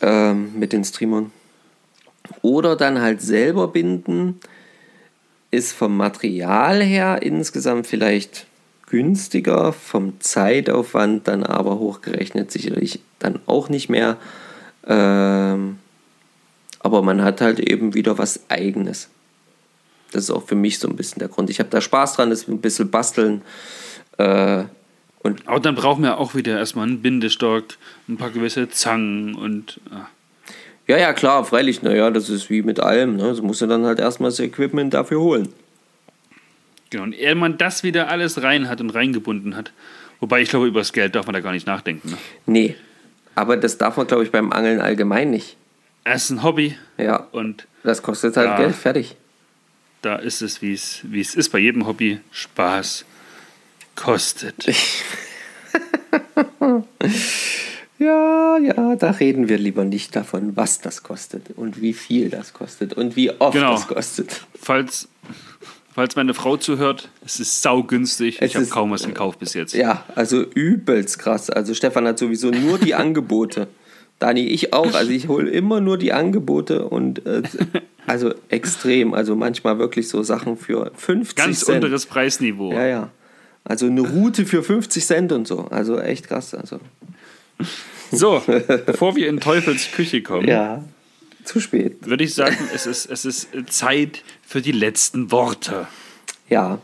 Ähm, mit den Streamern. Oder dann halt selber binden, ist vom Material her insgesamt vielleicht günstiger, vom Zeitaufwand dann aber hochgerechnet sicherlich dann auch nicht mehr. Ähm, aber man hat halt eben wieder was Eigenes. Das ist auch für mich so ein bisschen der Grund. Ich habe da Spaß dran, das ein bisschen basteln. Äh, und Aber dann brauchen wir auch wieder erstmal einen Bindestock, ein paar gewisse Zangen und. Ah. Ja, ja, klar, freilich. Naja, das ist wie mit allem. Ne? So muss du dann halt erstmal das Equipment dafür holen. Genau, und ehe man das wieder alles rein hat und reingebunden hat. Wobei ich glaube, über das Geld darf man da gar nicht nachdenken. Ne? Nee, aber das darf man, glaube ich, beim Angeln allgemein nicht. Es ist ein Hobby. Ja. Und das kostet halt ja, Geld, fertig da ist es, wie es, wie es ist bei jedem Hobby, Spaß kostet. *laughs* ja, ja, da reden wir lieber nicht davon, was das kostet und wie viel das kostet und wie oft genau. das kostet. Falls, falls meine Frau zuhört, es ist saugünstig. Es ich habe kaum was gekauft bis jetzt. Ja, also übelst krass. Also Stefan hat sowieso nur die *laughs* Angebote. Dani, ich auch. Also ich hole immer nur die Angebote und äh, *laughs* also extrem. Also manchmal wirklich so Sachen für 50 Ganz Cent. Ganz unteres Preisniveau. Ja, ja. Also eine Route für 50 Cent und so. Also echt krass. Also. So, *laughs* bevor wir in Teufels Küche kommen. Ja, zu spät. Würde ich sagen, es ist, es ist Zeit für die letzten Worte. Ja,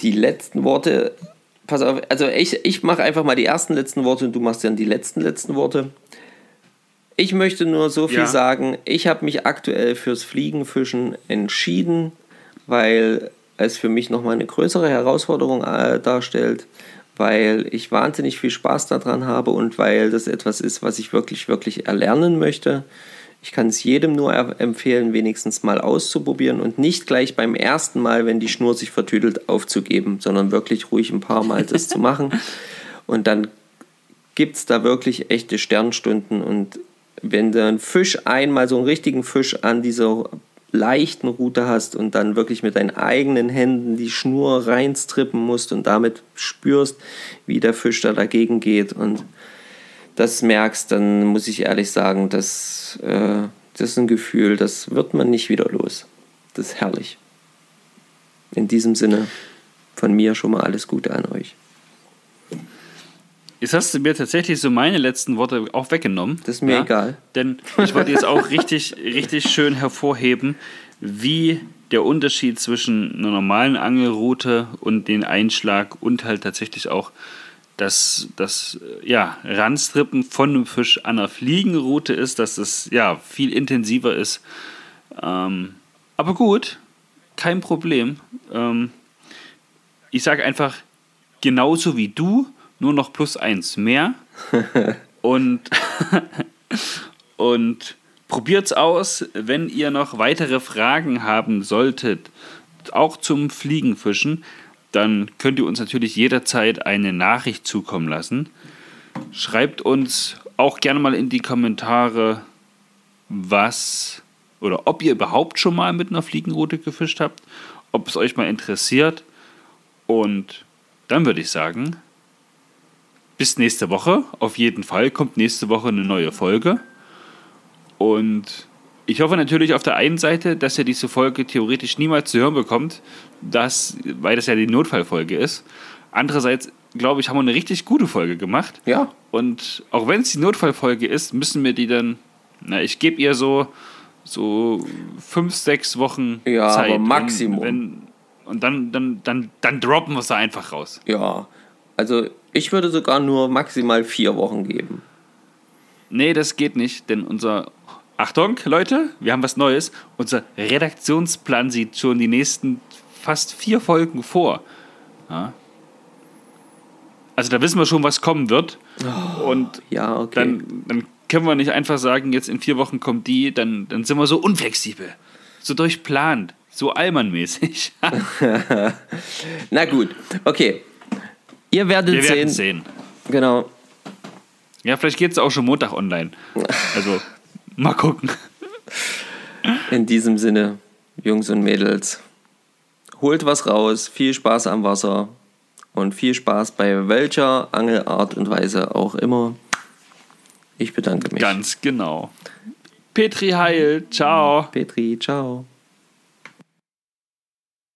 die letzten Worte. Pass auf, also ich, ich mache einfach mal die ersten letzten Worte und du machst dann die letzten letzten Worte. Ich möchte nur so viel ja. sagen. Ich habe mich aktuell fürs Fliegenfischen entschieden, weil es für mich nochmal eine größere Herausforderung äh, darstellt, weil ich wahnsinnig viel Spaß daran habe und weil das etwas ist, was ich wirklich, wirklich erlernen möchte. Ich kann es jedem nur empfehlen, wenigstens mal auszuprobieren und nicht gleich beim ersten Mal, wenn die Schnur sich vertüdelt, aufzugeben, sondern wirklich ruhig ein paar Mal das zu machen. *laughs* Und dann gibt es da wirklich echte Sternstunden und wenn du einen Fisch einmal so einen richtigen Fisch an dieser leichten Route hast und dann wirklich mit deinen eigenen Händen die Schnur reinstrippen musst und damit spürst, wie der Fisch da dagegen geht und das merkst, dann muss ich ehrlich sagen, das, äh, das ist ein Gefühl, das wird man nicht wieder los. Das ist herrlich. In diesem Sinne von mir schon mal alles Gute an euch. Jetzt hast du mir tatsächlich so meine letzten Worte auch weggenommen. Das ist mir egal. Denn ich wollte jetzt auch richtig, *laughs* richtig schön hervorheben, wie der Unterschied zwischen einer normalen Angelroute und den Einschlag und halt tatsächlich auch das, das ja, Ranstrippen von einem Fisch an einer Fliegenroute ist, dass es ja viel intensiver ist. Ähm, aber gut, kein Problem. Ähm, ich sage einfach, genauso wie du, nur noch plus eins mehr. *laughs* und, und probiert's aus, wenn ihr noch weitere Fragen haben solltet, auch zum Fliegenfischen, dann könnt ihr uns natürlich jederzeit eine Nachricht zukommen lassen. Schreibt uns auch gerne mal in die Kommentare, was oder ob ihr überhaupt schon mal mit einer Fliegenroute gefischt habt, ob es euch mal interessiert. Und dann würde ich sagen, bis nächste Woche. Auf jeden Fall kommt nächste Woche eine neue Folge. Und ich hoffe natürlich auf der einen Seite, dass ihr diese Folge theoretisch niemals zu hören bekommt, dass, weil das ja die Notfallfolge ist. Andererseits, glaube ich, haben wir eine richtig gute Folge gemacht. Ja. Und auch wenn es die Notfallfolge ist, müssen wir die dann, na, ich gebe ihr so, so fünf, sechs Wochen Ja, Zeit. aber Maximum. Wenn, wenn, und dann, dann, dann, dann droppen wir es da einfach raus. Ja. Also ich würde sogar nur maximal vier Wochen geben. Nee, das geht nicht, denn unser. Achtung, Leute, wir haben was Neues. Unser Redaktionsplan sieht schon die nächsten fast vier Folgen vor. Ja. Also da wissen wir schon, was kommen wird. Und Ja, okay. dann, dann können wir nicht einfach sagen, jetzt in vier Wochen kommt die, dann, dann sind wir so unflexibel, so durchplant, so allmannmäßig. *laughs* Na gut, okay. Ihr werdet wir sehen. werden sehen. Genau. Ja, vielleicht geht es auch schon Montag online. Also, *laughs* mal gucken. In diesem Sinne, Jungs und Mädels, holt was raus, viel Spaß am Wasser und viel Spaß bei welcher Angelart und Weise auch immer. Ich bedanke mich. Ganz genau. Petri Heil, ciao. Petri, ciao.